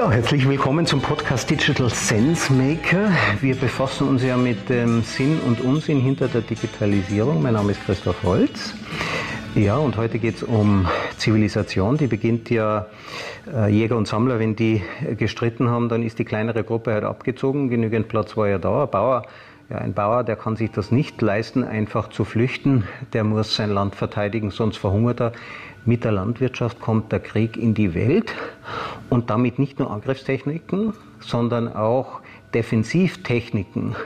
Ja, herzlich willkommen zum Podcast Digital Sense Maker. Wir befassen uns ja mit dem Sinn und Unsinn hinter der Digitalisierung. Mein Name ist Christoph Holz. Ja, und heute geht es um Zivilisation. Die beginnt ja äh, Jäger und Sammler, wenn die gestritten haben, dann ist die kleinere Gruppe halt abgezogen. Genügend Platz war ja da. Ein Bauer, ja, ein Bauer, der kann sich das nicht leisten, einfach zu flüchten. Der muss sein Land verteidigen, sonst verhungert er. Mit der Landwirtschaft kommt der Krieg in die Welt und damit nicht nur Angriffstechniken, sondern auch Defensivtechniken.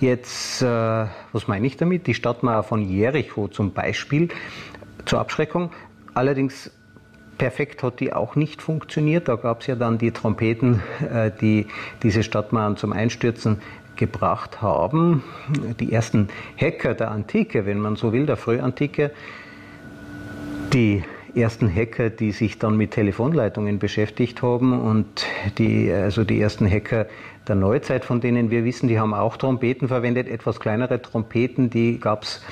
Jetzt, äh, was meine ich damit? Die Stadtmauer von Jericho zum Beispiel zur Abschreckung. Allerdings perfekt hat die auch nicht funktioniert. Da gab es ja dann die Trompeten, äh, die diese Stadtmauern zum Einstürzen gebracht haben. Die ersten Hacker der Antike, wenn man so will, der Frühantike, die ersten Hacker, die sich dann mit Telefonleitungen beschäftigt haben und die, also die ersten Hacker der Neuzeit, von denen wir wissen, die haben auch Trompeten verwendet, etwas kleinere Trompeten, die gab es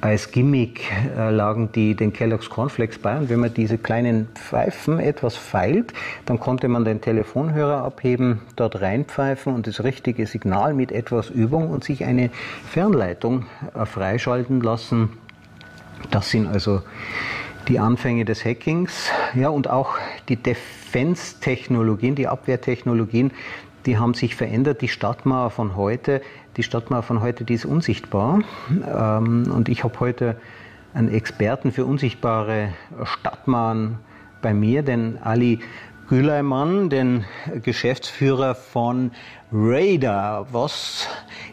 als Gimmick, äh, lagen die den Kellogg's Cornflakes bei und wenn man diese kleinen Pfeifen etwas feilt, dann konnte man den Telefonhörer abheben, dort reinpfeifen und das richtige Signal mit etwas Übung und sich eine Fernleitung äh, freischalten lassen. Das sind also die Anfänge des Hackings, ja, und auch die Defense-Technologien, die Abwehrtechnologien, die haben sich verändert. Die Stadtmauer von heute, die Stadtmauer von heute, die ist unsichtbar. Ähm, und ich habe heute einen Experten für unsichtbare Stadtmauern bei mir, den Ali Güleimann, den Geschäftsführer von Radar. Was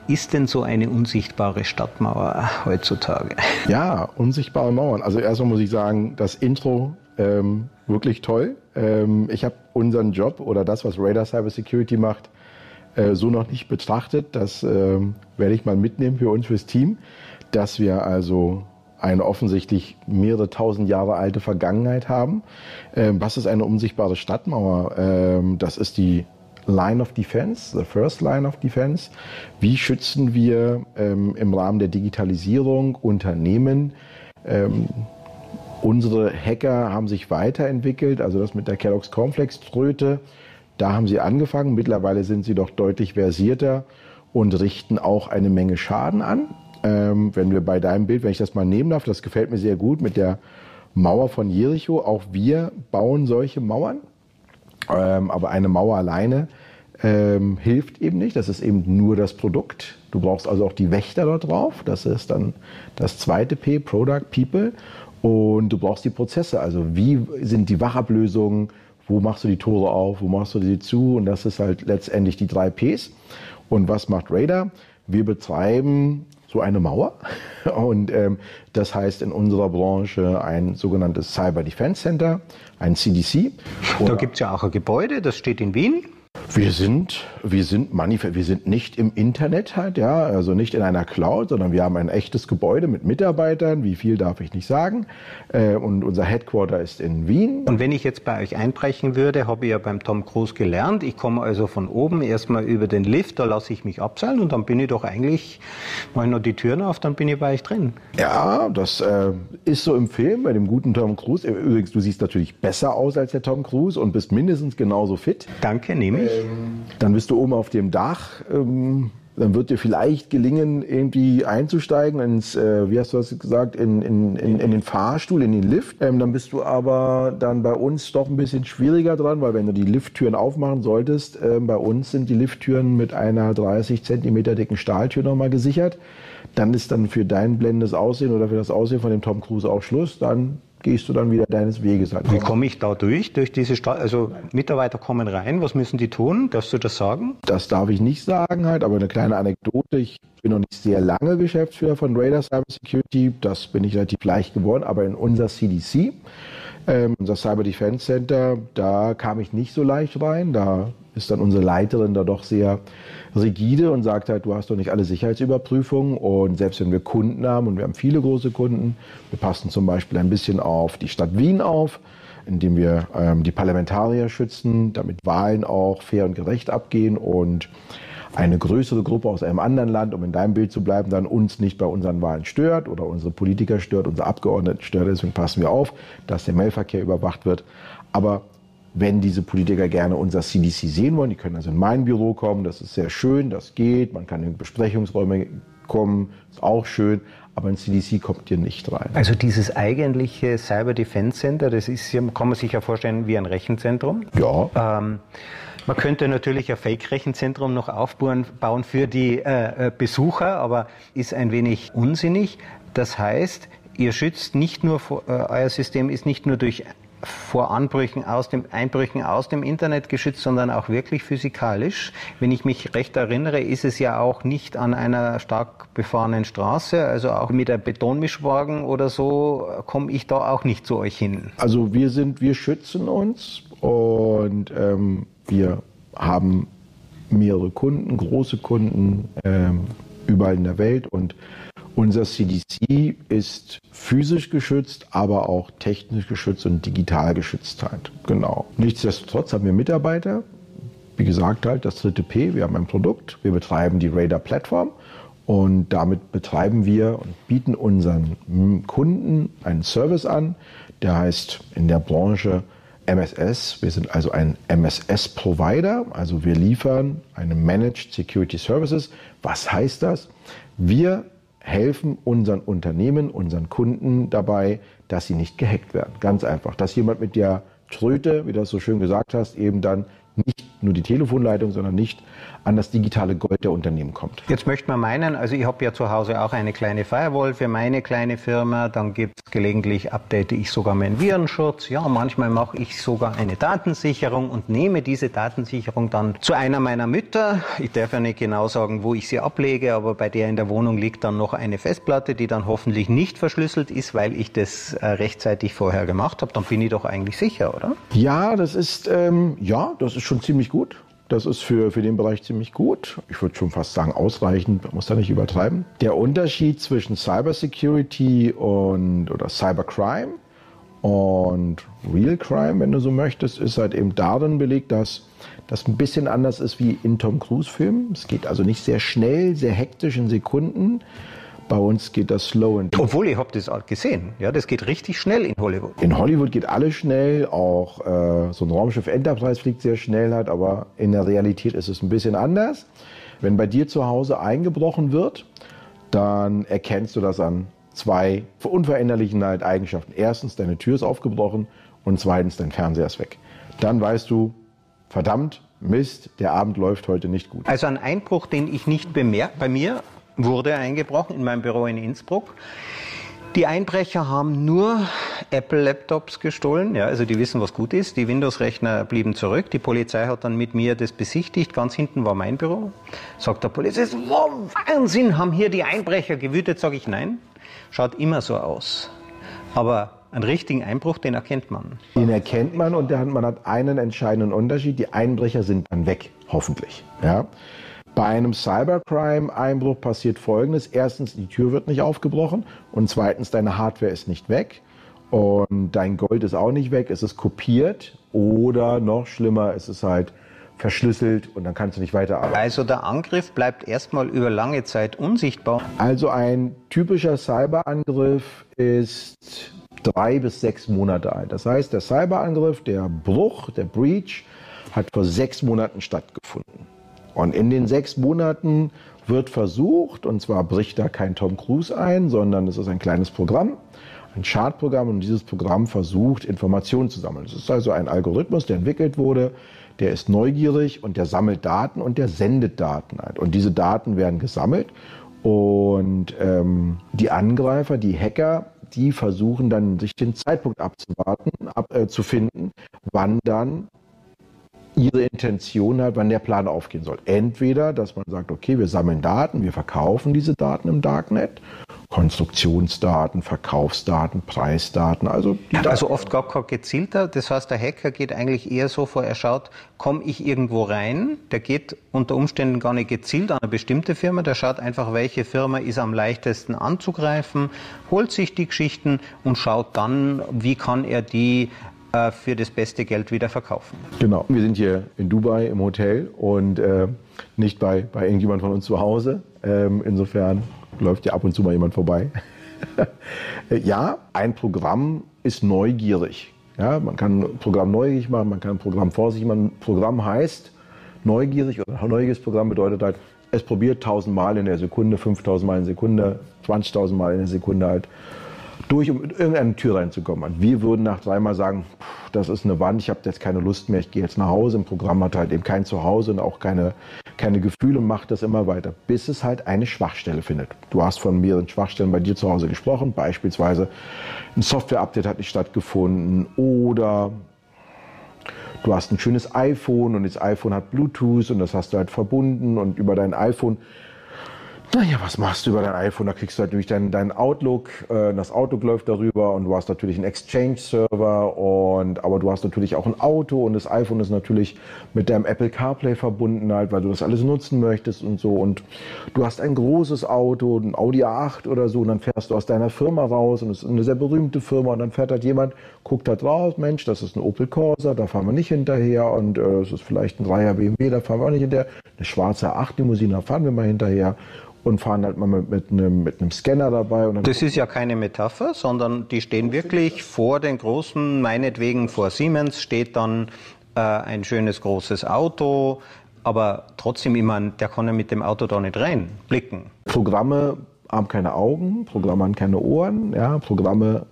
ist denn so eine unsichtbare Stadtmauer heutzutage? Ja, unsichtbare Mauern. Also erstmal muss ich sagen, das Intro ähm, wirklich toll. Ähm, ich habe unseren Job oder das, was Radar Cyber Security macht, äh, so noch nicht betrachtet. Das äh, werde ich mal mitnehmen für uns, fürs Team, dass wir also eine offensichtlich mehrere tausend Jahre alte Vergangenheit haben. Ähm, was ist eine unsichtbare Stadtmauer? Ähm, das ist die Line of Defense, the first line of defense. Wie schützen wir ähm, im Rahmen der Digitalisierung Unternehmen? Ähm, unsere Hacker haben sich weiterentwickelt, also das mit der Kellogg's Cornflakes Tröte. Da haben sie angefangen. Mittlerweile sind sie doch deutlich versierter und richten auch eine Menge Schaden an. Ähm, wenn wir bei deinem Bild, wenn ich das mal nehmen darf, das gefällt mir sehr gut mit der Mauer von Jericho. Auch wir bauen solche Mauern. Ähm, aber eine Mauer alleine ähm, hilft eben nicht. Das ist eben nur das Produkt. Du brauchst also auch die Wächter dort drauf. Das ist dann das zweite P, Product, People. Und du brauchst die Prozesse. Also wie sind die Wachablösungen? Wo machst du die Tore auf? Wo machst du sie zu? Und das ist halt letztendlich die drei Ps. Und was macht Radar? Wir betreiben so eine Mauer. Und ähm, das heißt in unserer Branche ein sogenanntes Cyber Defense Center, ein CDC. Da gibt es ja auch ein Gebäude, das steht in Wien. Wir sind, wir sind wir sind nicht im Internet halt, ja, also nicht in einer Cloud, sondern wir haben ein echtes Gebäude mit Mitarbeitern. Wie viel darf ich nicht sagen? Äh, und unser Headquarter ist in Wien. Und wenn ich jetzt bei euch einbrechen würde, habe ich ja beim Tom Cruise gelernt. Ich komme also von oben erstmal über den Lift, da lasse ich mich abseilen und dann bin ich doch eigentlich, mache ich noch die Türen auf, dann bin ich bei euch drin. Ja, das äh, ist so im Film bei dem guten Tom Cruise. Übrigens, du siehst natürlich besser aus als der Tom Cruise und bist mindestens genauso fit. Danke, nehme ich. Ähm, dann bist du oben auf dem Dach. Ähm, dann wird dir vielleicht gelingen, irgendwie einzusteigen ins, äh, wie hast du das gesagt, in, in, in, in den Fahrstuhl, in den Lift. Ähm, dann bist du aber dann bei uns doch ein bisschen schwieriger dran, weil wenn du die Lifttüren aufmachen solltest, äh, bei uns sind die Lifttüren mit einer 30 Zentimeter dicken Stahltür nochmal gesichert. Dann ist dann für dein blendendes Aussehen oder für das Aussehen von dem Tom Cruise auch Schluss. Dann gehst du dann wieder deines Weges. Halt. Wie komme ich da durch, durch diese? Also Mitarbeiter kommen rein, was müssen die tun? Darfst du das sagen? Das darf ich nicht sagen halt, aber eine kleine Anekdote. Ich bin noch nicht sehr lange Geschäftsführer von Radar Cyber Security. Das bin ich relativ leicht geworden, aber in unser CDC, ähm, unser Cyber Defense Center, da kam ich nicht so leicht rein. Da ist dann unsere Leiterin da doch sehr rigide und sagt halt, du hast doch nicht alle Sicherheitsüberprüfungen und selbst wenn wir Kunden haben und wir haben viele große Kunden, wir passen zum Beispiel ein bisschen auf die Stadt Wien auf, indem wir ähm, die Parlamentarier schützen, damit Wahlen auch fair und gerecht abgehen und eine größere Gruppe aus einem anderen Land, um in deinem Bild zu bleiben, dann uns nicht bei unseren Wahlen stört oder unsere Politiker stört, unsere Abgeordneten stört. Deswegen passen wir auf, dass der Mailverkehr überwacht wird. Aber wenn diese Politiker gerne unser CDC sehen wollen, die können also in mein Büro kommen, das ist sehr schön, das geht, man kann in Besprechungsräume kommen, ist auch schön, aber ein CDC kommt hier nicht rein. Also dieses eigentliche Cyber Defense Center, das ist, kann man sich ja vorstellen, wie ein Rechenzentrum. Ja. Ähm, man könnte natürlich ein Fake-Rechenzentrum noch aufbauen für die äh, äh, Besucher, aber ist ein wenig unsinnig. Das heißt, ihr schützt nicht nur, äh, euer System ist nicht nur durch vor Anbrüchen aus dem, Einbrüchen aus dem Internet geschützt, sondern auch wirklich physikalisch. Wenn ich mich recht erinnere, ist es ja auch nicht an einer stark befahrenen Straße, also auch mit einem Betonmischwagen oder so komme ich da auch nicht zu euch hin. Also wir sind, wir schützen uns und ähm, wir haben mehrere Kunden, große Kunden ähm, überall in der Welt und unser CDC ist physisch geschützt, aber auch technisch geschützt und digital geschützt halt. Genau. Nichtsdestotrotz haben wir Mitarbeiter. Wie gesagt, halt das dritte P. Wir haben ein Produkt. Wir betreiben die Radar-Plattform. Und damit betreiben wir und bieten unseren Kunden einen Service an, der heißt in der Branche MSS. Wir sind also ein MSS-Provider, also wir liefern eine Managed Security Services. Was heißt das? Wir helfen unseren Unternehmen, unseren Kunden dabei, dass sie nicht gehackt werden. Ganz einfach. Dass jemand mit der Tröte, wie du das so schön gesagt hast, eben dann nicht nur die Telefonleitung, sondern nicht an das digitale Gold der Unternehmen kommt. Jetzt möchte man meinen, also ich habe ja zu Hause auch eine kleine Firewall für meine kleine Firma, dann gibt es gelegentlich, update ich sogar meinen Virenschutz, ja, manchmal mache ich sogar eine Datensicherung und nehme diese Datensicherung dann zu einer meiner Mütter. Ich darf ja nicht genau sagen, wo ich sie ablege, aber bei der in der Wohnung liegt dann noch eine Festplatte, die dann hoffentlich nicht verschlüsselt ist, weil ich das äh, rechtzeitig vorher gemacht habe. Dann bin ich doch eigentlich sicher, oder? Ja, das ist, ähm, ja, das ist schon ziemlich gut. Das ist für, für den Bereich ziemlich gut. Ich würde schon fast sagen ausreichend, man muss da nicht übertreiben. Der Unterschied zwischen Cybersecurity und oder Cybercrime und Real Crime, wenn du so möchtest, ist halt eben darin belegt, dass das ein bisschen anders ist wie in Tom Cruise Filmen. Es geht also nicht sehr schnell, sehr hektisch in Sekunden, bei uns geht das slow Obwohl, ich habe das auch gesehen. Ja, das geht richtig schnell in Hollywood. In Hollywood geht alles schnell. Auch äh, so ein Raumschiff Enterprise fliegt sehr schnell halt, aber in der Realität ist es ein bisschen anders. Wenn bei dir zu Hause eingebrochen wird, dann erkennst du das an zwei unveränderlichen halt Eigenschaften. Erstens, deine Tür ist aufgebrochen und zweitens, dein Fernseher ist weg. Dann weißt du, verdammt, Mist, der Abend läuft heute nicht gut. Also ein Einbruch, den ich nicht bemerke, bei mir wurde eingebrochen in meinem Büro in Innsbruck. Die Einbrecher haben nur Apple-Laptops gestohlen, ja, also die wissen, was gut ist. Die Windows-Rechner blieben zurück. Die Polizei hat dann mit mir das besichtigt. Ganz hinten war mein Büro. Sagt der Polizist, wow, Wahnsinn, haben hier die Einbrecher gewütet? Sage ich, nein. Schaut immer so aus. Aber einen richtigen Einbruch, den erkennt man. Den erkennt man und man hat einen entscheidenden Unterschied. Die Einbrecher sind dann weg, hoffentlich. Ja. Bei einem Cybercrime-Einbruch passiert Folgendes. Erstens, die Tür wird nicht aufgebrochen und zweitens, deine Hardware ist nicht weg und dein Gold ist auch nicht weg. Es ist kopiert oder noch schlimmer, es ist halt verschlüsselt und dann kannst du nicht weiterarbeiten. Also der Angriff bleibt erstmal über lange Zeit unsichtbar. Also ein typischer Cyberangriff ist drei bis sechs Monate alt. Das heißt, der Cyberangriff, der Bruch, der Breach hat vor sechs Monaten stattgefunden. Und in den sechs Monaten wird versucht, und zwar bricht da kein Tom Cruise ein, sondern es ist ein kleines Programm, ein Chartprogramm, und dieses Programm versucht, Informationen zu sammeln. Es ist also ein Algorithmus, der entwickelt wurde, der ist neugierig und der sammelt Daten und der sendet Daten ein. Und diese Daten werden gesammelt und ähm, die Angreifer, die Hacker, die versuchen dann, sich den Zeitpunkt abzuwarten, ab, äh, zu finden, wann dann ihre Intention hat, wann der Plan aufgehen soll. Entweder, dass man sagt, okay, wir sammeln Daten, wir verkaufen diese Daten im Darknet, Konstruktionsdaten, Verkaufsdaten, Preisdaten, also die Daten. Also oft gar kein gezielter, das heißt, der Hacker geht eigentlich eher so vor, er schaut, komme ich irgendwo rein, der geht unter Umständen gar nicht gezielt an eine bestimmte Firma, der schaut einfach, welche Firma ist am leichtesten anzugreifen, holt sich die Geschichten und schaut dann, wie kann er die äh, für das beste Geld wieder verkaufen. Genau. Wir sind hier in Dubai im Hotel und äh, nicht bei, bei irgendjemand von uns zu Hause. Ähm, insofern läuft ja ab und zu mal jemand vorbei. ja, ein Programm ist neugierig. Ja, man kann ein Programm neugierig machen, man kann ein Programm vorsichtig machen. Programm heißt neugierig oder ein neugieriges Programm bedeutet halt, es probiert 1000 Mal in der Sekunde, 5000 Mal in der Sekunde, 20.000 Mal in der Sekunde halt durch, um in irgendeine Tür reinzukommen. Und wir würden nach dreimal sagen, das ist eine Wand, ich habe jetzt keine Lust mehr, ich gehe jetzt nach Hause. Im Programm hat halt eben kein Zuhause und auch keine, keine Gefühle und macht das immer weiter, bis es halt eine Schwachstelle findet. Du hast von mehreren Schwachstellen bei dir zu Hause gesprochen, beispielsweise ein Software-Update hat nicht stattgefunden oder du hast ein schönes iPhone und das iPhone hat Bluetooth und das hast du halt verbunden und über dein iPhone naja, was machst du über dein iPhone? Da kriegst du halt durch deinen dein Outlook, äh, das Outlook läuft darüber und du hast natürlich einen Exchange-Server und aber du hast natürlich auch ein Auto und das iPhone ist natürlich mit deinem Apple CarPlay verbunden halt, weil du das alles nutzen möchtest und so. Und du hast ein großes Auto, ein Audi A8 oder so und dann fährst du aus deiner Firma raus und es ist eine sehr berühmte Firma und dann fährt halt jemand, guckt da drauf, Mensch, das ist ein Opel Corsa, da fahren wir nicht hinterher und äh, es ist vielleicht ein 3er BMW, da fahren wir auch nicht hinterher, eine schwarze A8 Limousine, da fahren wir mal hinterher und fahren halt mal mit, mit, einem, mit einem Scanner dabei. das ist ja keine Metapher, sondern die stehen wirklich vor den großen, meinetwegen vor Siemens steht dann äh, ein schönes großes Auto, aber trotzdem immer, der kann ja mit dem Auto da nicht reinblicken. Programme haben keine Augen, Programme haben keine Ohren, ja, Programme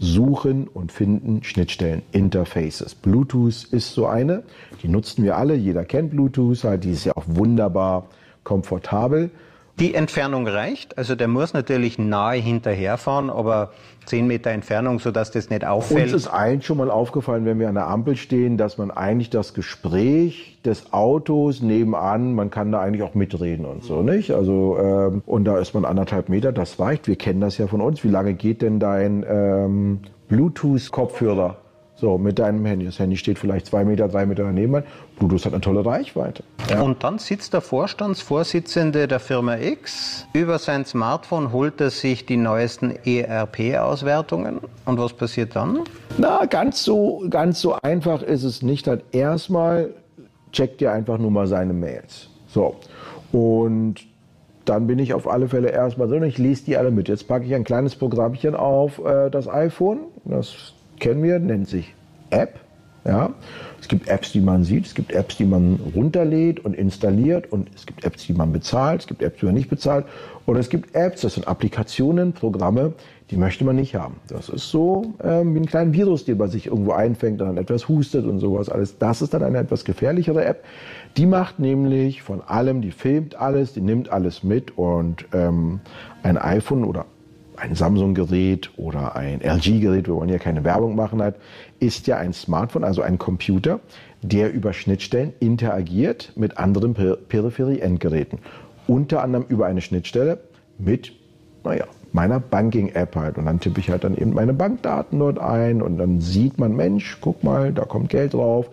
suchen und finden Schnittstellen, Interfaces. Bluetooth ist so eine, die nutzen wir alle, jeder kennt Bluetooth, halt, die ist ja auch wunderbar komfortabel. Die Entfernung reicht, also der muss natürlich nahe hinterherfahren, aber 10 Meter Entfernung, sodass das nicht auffällt. Uns ist allen schon mal aufgefallen, wenn wir an der Ampel stehen, dass man eigentlich das Gespräch des Autos nebenan, man kann da eigentlich auch mitreden und so, nicht? Also, ähm, und da ist man anderthalb Meter, das reicht. Wir kennen das ja von uns. Wie lange geht denn dein ähm, Bluetooth-Kopfhörer? So, mit deinem Handy. Das Handy steht vielleicht zwei Meter, drei Meter daneben. Bluetooth hat eine tolle Reichweite. Ja. Und dann sitzt der Vorstandsvorsitzende der Firma X. Über sein Smartphone holt er sich die neuesten ERP-Auswertungen. Und was passiert dann? Na, ganz so, ganz so einfach ist es nicht. Halt erstmal checkt ihr einfach nur mal seine Mails. So. Und dann bin ich auf alle Fälle erstmal drin. Ich lese die alle mit. Jetzt packe ich ein kleines Programmchen auf äh, das iPhone. Das kennen wir, nennt sich App. Ja, es gibt Apps, die man sieht, es gibt Apps, die man runterlädt und installiert und es gibt Apps, die man bezahlt, es gibt Apps, die man nicht bezahlt und es gibt Apps, das sind Applikationen, Programme, die möchte man nicht haben. Das ist so ähm, wie ein kleiner Virus, der bei sich irgendwo einfängt, dann etwas hustet und sowas alles. Das ist dann eine etwas gefährlichere App. Die macht nämlich von allem, die filmt alles, die nimmt alles mit und ähm, ein iPhone oder ein Samsung-Gerät oder ein LG-Gerät, wir wollen ja keine Werbung machen, hat, ist ja ein Smartphone, also ein Computer, der über Schnittstellen interagiert mit anderen Peripherie-Endgeräten. Unter anderem über eine Schnittstelle mit, naja, meiner Banking-App halt. Und dann tippe ich halt dann eben meine Bankdaten dort ein und dann sieht man, Mensch, guck mal, da kommt Geld drauf.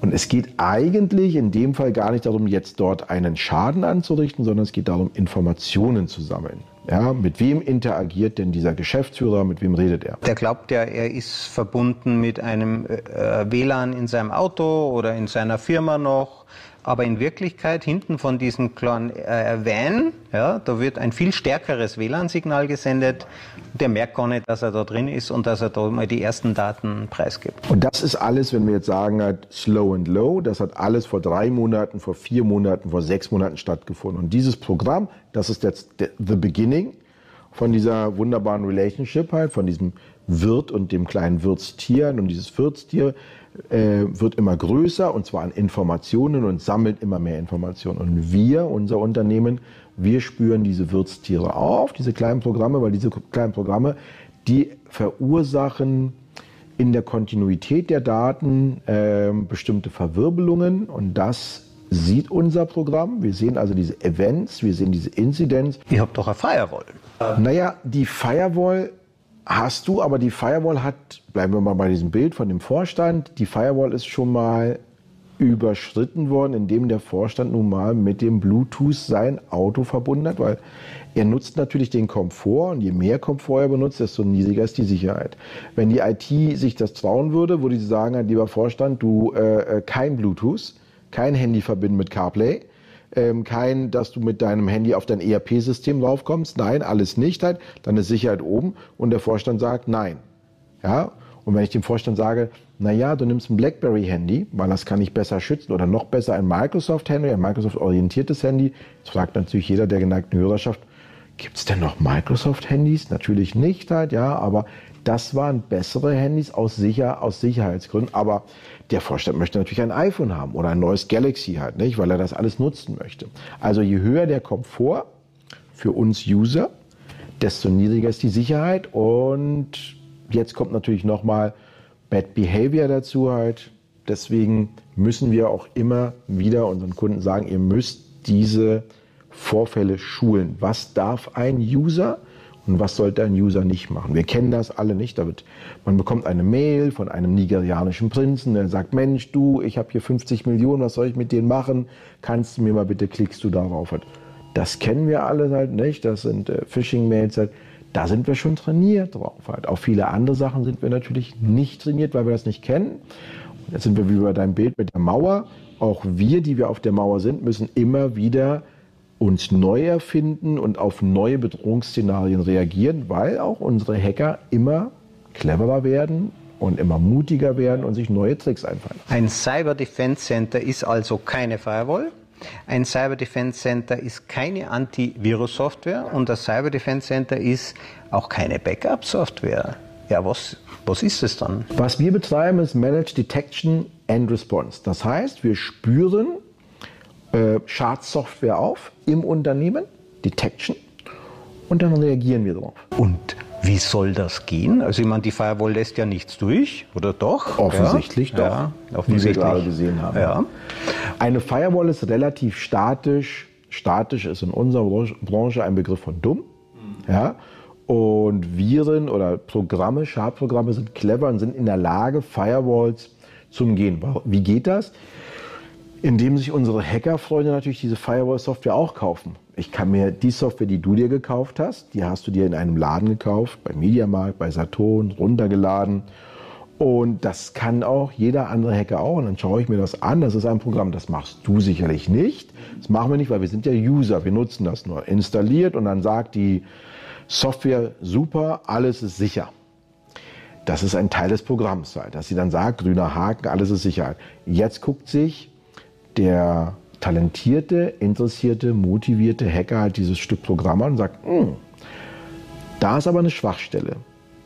Und es geht eigentlich in dem Fall gar nicht darum, jetzt dort einen Schaden anzurichten, sondern es geht darum, Informationen zu sammeln. Ja, mit wem interagiert denn dieser Geschäftsführer? Mit wem redet er? Der glaubt ja, er ist verbunden mit einem äh, WLAN in seinem Auto oder in seiner Firma noch aber in Wirklichkeit hinten von diesem kleinen äh, Van, ja, da wird ein viel stärkeres WLAN-Signal gesendet. Der merkt gar nicht, dass er da drin ist und dass er da mal die ersten Daten preisgibt. Und das ist alles, wenn wir jetzt sagen, halt slow and low, das hat alles vor drei Monaten, vor vier Monaten, vor sechs Monaten stattgefunden. Und dieses Programm, das ist jetzt the beginning von dieser wunderbaren Relationship halt, von diesem Wirt und dem kleinen Wirtstier. Und dieses Wirtstier äh, wird immer größer und zwar an Informationen und sammelt immer mehr Informationen. Und wir, unser Unternehmen, wir spüren diese Wirtstiere auf, diese kleinen Programme, weil diese kleinen Programme, die verursachen in der Kontinuität der Daten äh, bestimmte Verwirbelungen und das sieht unser Programm. Wir sehen also diese Events, wir sehen diese Inzidenz. Ihr habt doch eine Firewall. Naja, die Firewall hast du, aber die Firewall hat, bleiben wir mal bei diesem Bild von dem Vorstand, die Firewall ist schon mal überschritten worden, indem der Vorstand nun mal mit dem Bluetooth sein Auto verbunden hat, weil er nutzt natürlich den Komfort und je mehr Komfort er benutzt, desto niedriger ist die Sicherheit. Wenn die IT sich das trauen würde, würde sie sagen, lieber Vorstand, du äh, äh kein Bluetooth, kein Handy verbinden mit CarPlay, ähm, kein, dass du mit deinem Handy auf dein ERP-System raufkommst. Nein, alles nicht halt. Dann ist Sicherheit oben und der Vorstand sagt nein. Ja, Und wenn ich dem Vorstand sage, naja, du nimmst ein BlackBerry-Handy, weil das kann ich besser schützen oder noch besser ein Microsoft-Handy, ein Microsoft-orientiertes Handy, jetzt fragt natürlich jeder der geneigten Hörerschaft, gibt es denn noch Microsoft-Handys? Natürlich nicht halt, ja, aber das waren bessere Handys aus, sicher, aus Sicherheitsgründen. Aber der Vorstand möchte natürlich ein iPhone haben oder ein neues Galaxy halt, nicht, weil er das alles nutzen möchte. Also je höher der Komfort für uns User, desto niedriger ist die Sicherheit. Und jetzt kommt natürlich nochmal Bad Behavior dazu halt. Deswegen müssen wir auch immer wieder unseren Kunden sagen, ihr müsst diese Vorfälle schulen. Was darf ein User und was sollte ein User nicht machen? Wir kennen das alle nicht. Damit man bekommt eine Mail von einem nigerianischen Prinzen, der sagt, Mensch, du, ich habe hier 50 Millionen, was soll ich mit denen machen? Kannst du mir mal bitte, klickst du darauf? Das kennen wir alle halt nicht. Das sind äh, Phishing-Mails halt. Da sind wir schon trainiert drauf. Halt. Auf viele andere Sachen sind wir natürlich nicht trainiert, weil wir das nicht kennen. Jetzt sind wir wie bei deinem Bild mit der Mauer. Auch wir, die wir auf der Mauer sind, müssen immer wieder uns neu erfinden und auf neue Bedrohungsszenarien reagieren, weil auch unsere Hacker immer cleverer werden und immer mutiger werden und sich neue Tricks einfallen. Ein Cyber Defense Center ist also keine Firewall. Ein Cyber Defense Center ist keine Antivirus-Software und das Cyber Defense Center ist auch keine Backup-Software. Ja, was, was ist es dann? Was wir betreiben, ist Managed Detection and Response. Das heißt, wir spüren äh, Schadsoftware auf im Unternehmen, Detection, und dann reagieren wir darauf. Und wie soll das gehen? Also ich meine, die Firewall lässt ja nichts durch, oder doch? Offensichtlich ja. doch, ja, offensichtlich. wie wir gerade gesehen haben. Ja. Eine Firewall ist relativ statisch. Statisch ist in unserer Branche ein Begriff von dumm. Ja. Und Viren oder Programme, Schadprogramme sind clever und sind in der Lage, Firewalls zu umgehen. Wie geht das? Indem sich unsere Hackerfreunde natürlich diese Firewall-Software auch kaufen. Ich kann mir die Software, die du dir gekauft hast, die hast du dir in einem Laden gekauft, bei Mediamarkt, bei Saturn, runtergeladen. Und das kann auch jeder andere Hacker auch. Und dann schaue ich mir das an. Das ist ein Programm, das machst du sicherlich nicht. Das machen wir nicht, weil wir sind ja User. Wir nutzen das nur. Installiert und dann sagt die Software super, alles ist sicher. Das ist ein Teil des Programms, dass sie dann sagt, grüner Haken, alles ist sicher. Jetzt guckt sich der talentierte, interessierte, motivierte Hacker halt dieses Stück Programm an und sagt, hm, da ist aber eine Schwachstelle.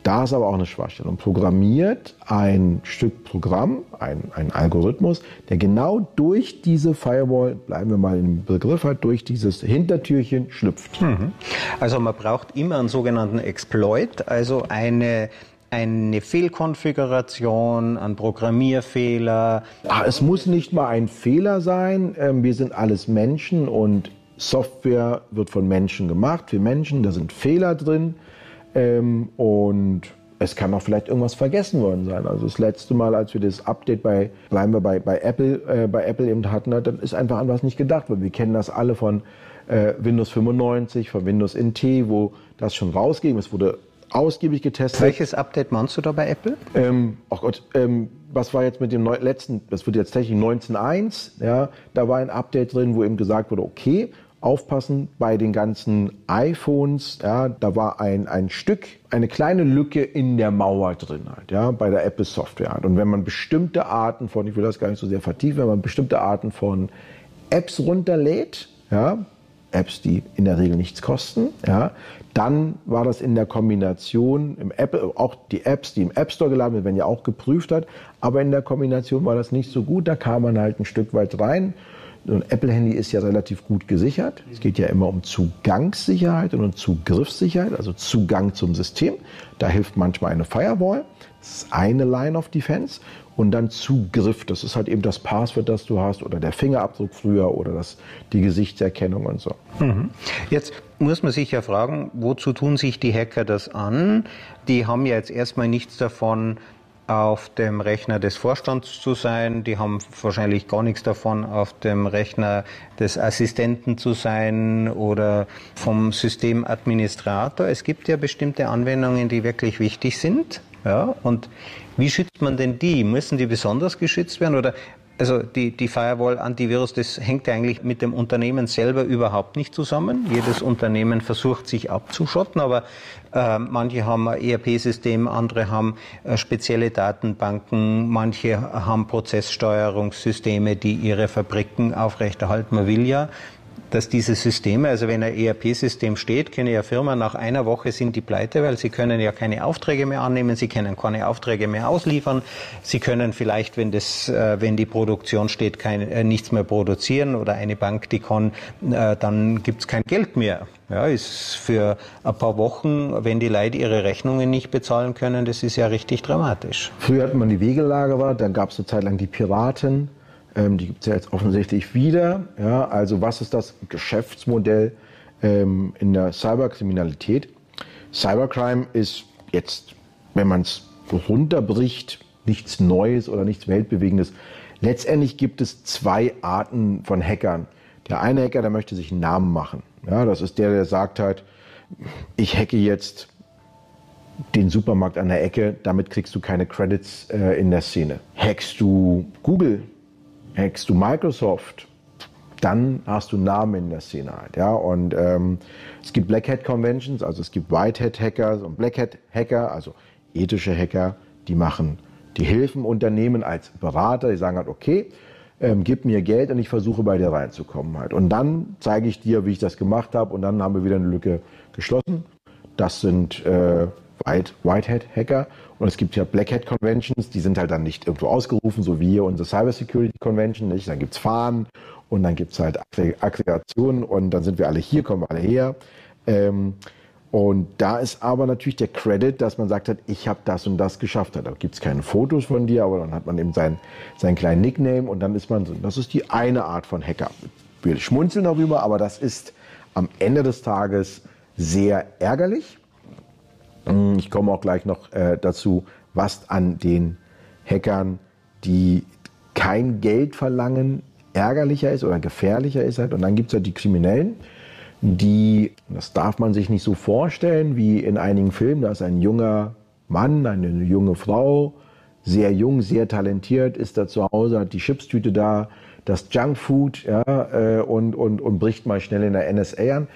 Da ist aber auch eine Schwachstelle und programmiert ein Stück Programm, ein, ein Algorithmus, der genau durch diese Firewall, bleiben wir mal im Begriff halt, durch dieses Hintertürchen schlüpft. Mhm. Also man braucht immer einen sogenannten Exploit, also eine eine Fehlkonfiguration, ein Programmierfehler? Ach, es muss nicht mal ein Fehler sein. Ähm, wir sind alles Menschen und Software wird von Menschen gemacht. Wir Menschen, da sind Fehler drin. Ähm, und es kann auch vielleicht irgendwas vergessen worden sein. Also das letzte Mal, als wir das Update bei, bleiben wir bei, bei Apple, äh, bei Apple eben hatten, dann ist einfach an was nicht gedacht worden. Wir kennen das alle von äh, Windows 95, von Windows NT, wo das schon rausging. Es wurde ausgiebig getestet. Welches Update meinst du da bei Apple? Ähm, oh Gott, ähm, was war jetzt mit dem letzten, das wird jetzt tatsächlich 19.1, ja, da war ein Update drin, wo eben gesagt wurde, okay, aufpassen bei den ganzen iPhones, ja, da war ein, ein Stück, eine kleine Lücke in der Mauer drin halt, ja, bei der Apple Software halt. Und wenn man bestimmte Arten von, ich will das gar nicht so sehr vertiefen, wenn man bestimmte Arten von Apps runterlädt, ja, Apps, die in der Regel nichts kosten. Ja. Dann war das in der Kombination im Apple, auch die Apps, die im App Store geladen werden, werden ja auch geprüft hat, aber in der Kombination war das nicht so gut. Da kam man halt ein Stück weit rein. So ein Apple-Handy ist ja relativ gut gesichert. Es geht ja immer um Zugangssicherheit und um Zugriffssicherheit, also Zugang zum System. Da hilft manchmal eine Firewall. Das ist eine Line of Defense und dann Zugriff. Das ist halt eben das Passwort, das du hast oder der Fingerabdruck früher oder das, die Gesichtserkennung und so. Mhm. Jetzt muss man sich ja fragen, wozu tun sich die Hacker das an? Die haben ja jetzt erstmal nichts davon, auf dem Rechner des Vorstands zu sein. Die haben wahrscheinlich gar nichts davon, auf dem Rechner des Assistenten zu sein oder vom Systemadministrator. Es gibt ja bestimmte Anwendungen, die wirklich wichtig sind. Ja, und wie schützt man denn die? Müssen die besonders geschützt werden? Oder Also die, die Firewall-Antivirus, das hängt ja eigentlich mit dem Unternehmen selber überhaupt nicht zusammen. Jedes Unternehmen versucht sich abzuschotten, aber äh, manche haben ein ERP-System, andere haben äh, spezielle Datenbanken, manche haben Prozesssteuerungssysteme, die ihre Fabriken aufrechterhalten. Man will ja dass diese Systeme, also wenn ein ERP-System steht, können ja Firmen nach einer Woche sind die pleite, weil sie können ja keine Aufträge mehr annehmen, sie können keine Aufträge mehr ausliefern, sie können vielleicht, wenn das, äh, wenn die Produktion steht, kein, äh, nichts mehr produzieren oder eine Bank, die kann, äh, dann gibt's kein Geld mehr. Ja, ist für ein paar Wochen, wenn die Leute ihre Rechnungen nicht bezahlen können, das ist ja richtig dramatisch. Früher hat man die Wegelager, dann gab es eine Zeit lang die Piraten. Ähm, die gibt es ja jetzt offensichtlich wieder. Ja, also was ist das Geschäftsmodell ähm, in der Cyberkriminalität? Cybercrime ist jetzt, wenn man es runterbricht, nichts Neues oder nichts Weltbewegendes. Letztendlich gibt es zwei Arten von Hackern. Der eine Hacker, der möchte sich einen Namen machen. Ja, das ist der, der sagt halt, ich hacke jetzt den Supermarkt an der Ecke, damit kriegst du keine Credits äh, in der Szene. Hackst du Google, hackst du Microsoft, dann hast du Namen in der Szene halt. Ja? Und ähm, es gibt Black Hat Conventions, also es gibt White Hat Hacker und Black Hat Hacker, also ethische Hacker, die machen, die helfen Unternehmen als Berater, die sagen halt, okay, ähm, gib mir Geld und ich versuche bei dir reinzukommen halt. Und dann zeige ich dir, wie ich das gemacht habe und dann haben wir wieder eine Lücke geschlossen. Das sind äh, White, Whitehead Hacker und es gibt ja Black Hat Conventions, die sind halt dann nicht irgendwo ausgerufen, so wie hier unsere Cyber Security Convention, nicht? Dann gibt's Fahnen und dann gibt's halt Aggregationen und dann sind wir alle hier, kommen wir alle her. Ähm, und da ist aber natürlich der Credit, dass man sagt hat, ich habe das und das geschafft. Da gibt es keine Fotos von dir, aber dann hat man eben seinen, seinen kleinen Nickname und dann ist man so. Das ist die eine Art von Hacker. Wir schmunzeln darüber, aber das ist am Ende des Tages sehr ärgerlich ich komme auch gleich noch äh, dazu, was an den Hackern, die kein Geld verlangen, ärgerlicher ist oder gefährlicher ist. Halt. Und dann gibt es halt die Kriminellen, die, das darf man sich nicht so vorstellen wie in einigen Filmen, da ist ein junger Mann, eine junge Frau, sehr jung, sehr talentiert, ist da zu Hause, hat die Chipstüte da, das Junkfood ja, äh, und, und, und bricht mal schnell in der NSA an.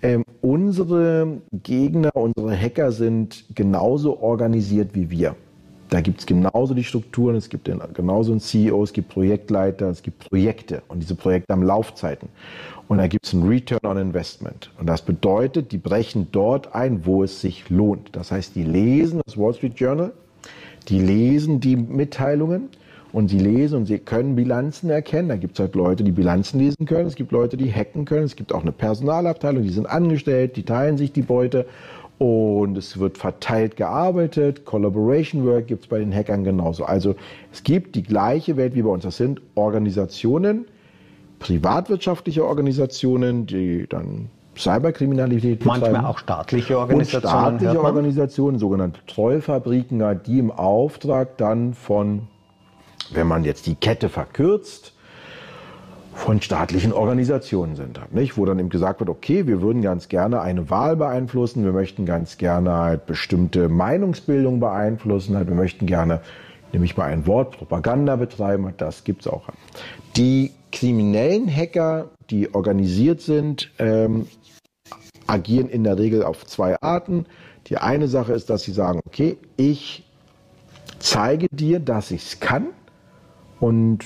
Ähm, unsere Gegner, unsere Hacker sind genauso organisiert wie wir. Da gibt es genauso die Strukturen, es gibt genauso einen CEO, es gibt Projektleiter, es gibt Projekte und diese Projekte haben Laufzeiten. Und da gibt es einen Return on Investment. Und das bedeutet, die brechen dort ein, wo es sich lohnt. Das heißt, die lesen das Wall Street Journal, die lesen die Mitteilungen und sie lesen und sie können Bilanzen erkennen. Da gibt es halt Leute, die Bilanzen lesen können. Es gibt Leute, die hacken können. Es gibt auch eine Personalabteilung, die sind angestellt, die teilen sich die Beute. Und es wird verteilt gearbeitet. Collaboration Work gibt es bei den Hackern genauso. Also es gibt die gleiche Welt wie bei uns. Das sind Organisationen, privatwirtschaftliche Organisationen, die dann Cyberkriminalität betreiben. Manchmal auch staatliche Organisationen. Und staatliche Organisationen, sogenannte Trollfabriken, die im Auftrag dann von wenn man jetzt die Kette verkürzt, von staatlichen Organisationen sind, nicht? wo dann eben gesagt wird, okay, wir würden ganz gerne eine Wahl beeinflussen, wir möchten ganz gerne halt bestimmte Meinungsbildung beeinflussen, halt, wir möchten gerne, nämlich mal ein Wort, Propaganda betreiben, das gibt es auch. Die kriminellen Hacker, die organisiert sind, ähm, agieren in der Regel auf zwei Arten. Die eine Sache ist, dass sie sagen, okay, ich zeige dir, dass ich es kann und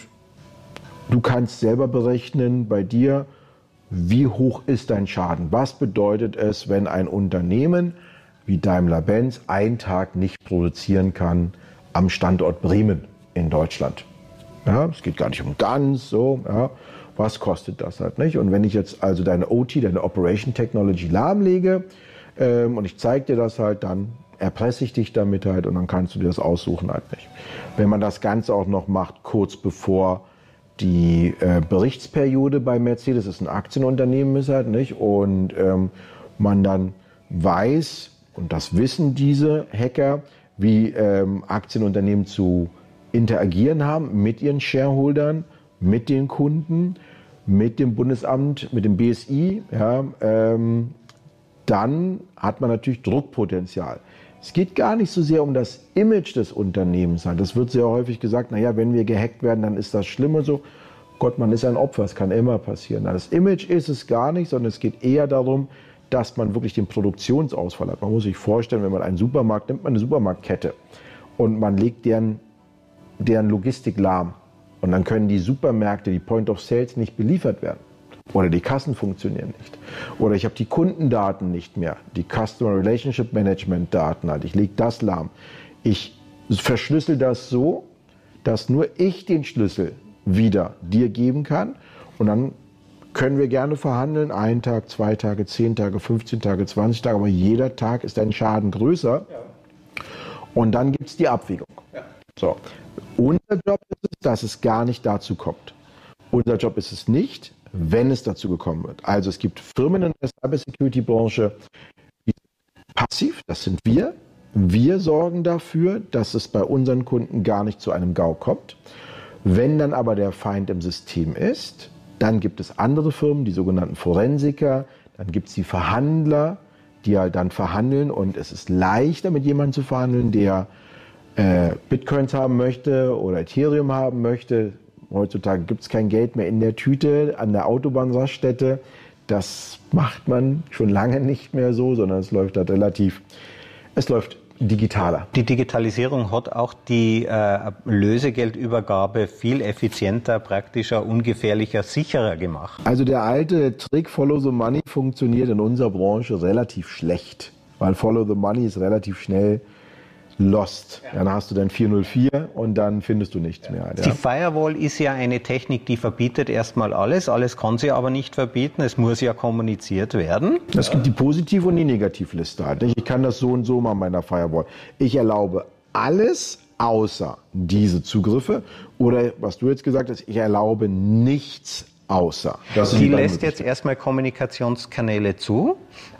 du kannst selber berechnen bei dir, wie hoch ist dein Schaden? Was bedeutet es, wenn ein Unternehmen wie Daimler-Benz einen Tag nicht produzieren kann am Standort Bremen in Deutschland? Ja, es geht gar nicht um ganz so. Ja, was kostet das halt nicht? Und wenn ich jetzt also deine OT, deine Operation Technology lahmlege ähm, und ich zeige dir das halt, dann erpresse ich dich damit halt und dann kannst du dir das aussuchen halt nicht. Wenn man das Ganze auch noch macht, kurz bevor die äh, Berichtsperiode bei Mercedes, das ist ein Aktienunternehmen ist halt nicht, und ähm, man dann weiß, und das wissen diese Hacker, wie ähm, Aktienunternehmen zu interagieren haben mit ihren Shareholdern, mit den Kunden, mit dem Bundesamt, mit dem BSI, ja, ähm, dann hat man natürlich Druckpotenzial. Es geht gar nicht so sehr um das Image des Unternehmens. Das wird sehr häufig gesagt, naja, wenn wir gehackt werden, dann ist das schlimm und so. Gott, man ist ein Opfer, es kann immer passieren. Das Image ist es gar nicht, sondern es geht eher darum, dass man wirklich den Produktionsausfall hat. Man muss sich vorstellen, wenn man einen Supermarkt nimmt, man eine Supermarktkette und man legt deren, deren Logistik lahm. Und dann können die Supermärkte, die Point of Sales nicht beliefert werden. Oder die Kassen funktionieren nicht. Oder ich habe die Kundendaten nicht mehr, die Customer Relationship Management Daten halt. Ich lege das lahm. Ich verschlüssel das so, dass nur ich den Schlüssel wieder dir geben kann. Und dann können wir gerne verhandeln. Ein Tag, zwei Tage, zehn Tage, 15 Tage, 20 Tage. Aber jeder Tag ist ein Schaden größer. Ja. Und dann gibt es die Abwägung. Ja. So. Unser Job ist es, dass es gar nicht dazu kommt. Unser Job ist es nicht, wenn es dazu gekommen wird. Also es gibt Firmen in der Cybersecurity-Branche, die sind passiv, das sind wir. Wir sorgen dafür, dass es bei unseren Kunden gar nicht zu einem GAU kommt. Wenn dann aber der Feind im System ist, dann gibt es andere Firmen, die sogenannten Forensiker, dann gibt es die Verhandler, die halt dann verhandeln und es ist leichter mit jemandem zu verhandeln, der äh, Bitcoins haben möchte oder Ethereum haben möchte. Heutzutage gibt es kein Geld mehr in der Tüte an der Autobahnraststätte. Das macht man schon lange nicht mehr so, sondern es läuft halt relativ, es läuft digitaler. Die Digitalisierung hat auch die äh, Lösegeldübergabe viel effizienter, praktischer, ungefährlicher, sicherer gemacht. Also der alte Trick Follow the Money funktioniert in unserer Branche relativ schlecht, weil Follow the Money ist relativ schnell lost. Ja. Dann hast du dann 404 und dann findest du nichts ja. mehr. Ja. Die Firewall ist ja eine Technik, die verbietet erstmal alles. Alles kann sie aber nicht verbieten. Es muss ja kommuniziert werden. Es gibt die Positiv- und die Negativliste halt. Ich kann das so und so machen meiner Firewall. Ich erlaube alles außer diese Zugriffe. Oder was du jetzt gesagt hast, ich erlaube nichts außer. die lässt jetzt erstmal Kommunikationskanäle zu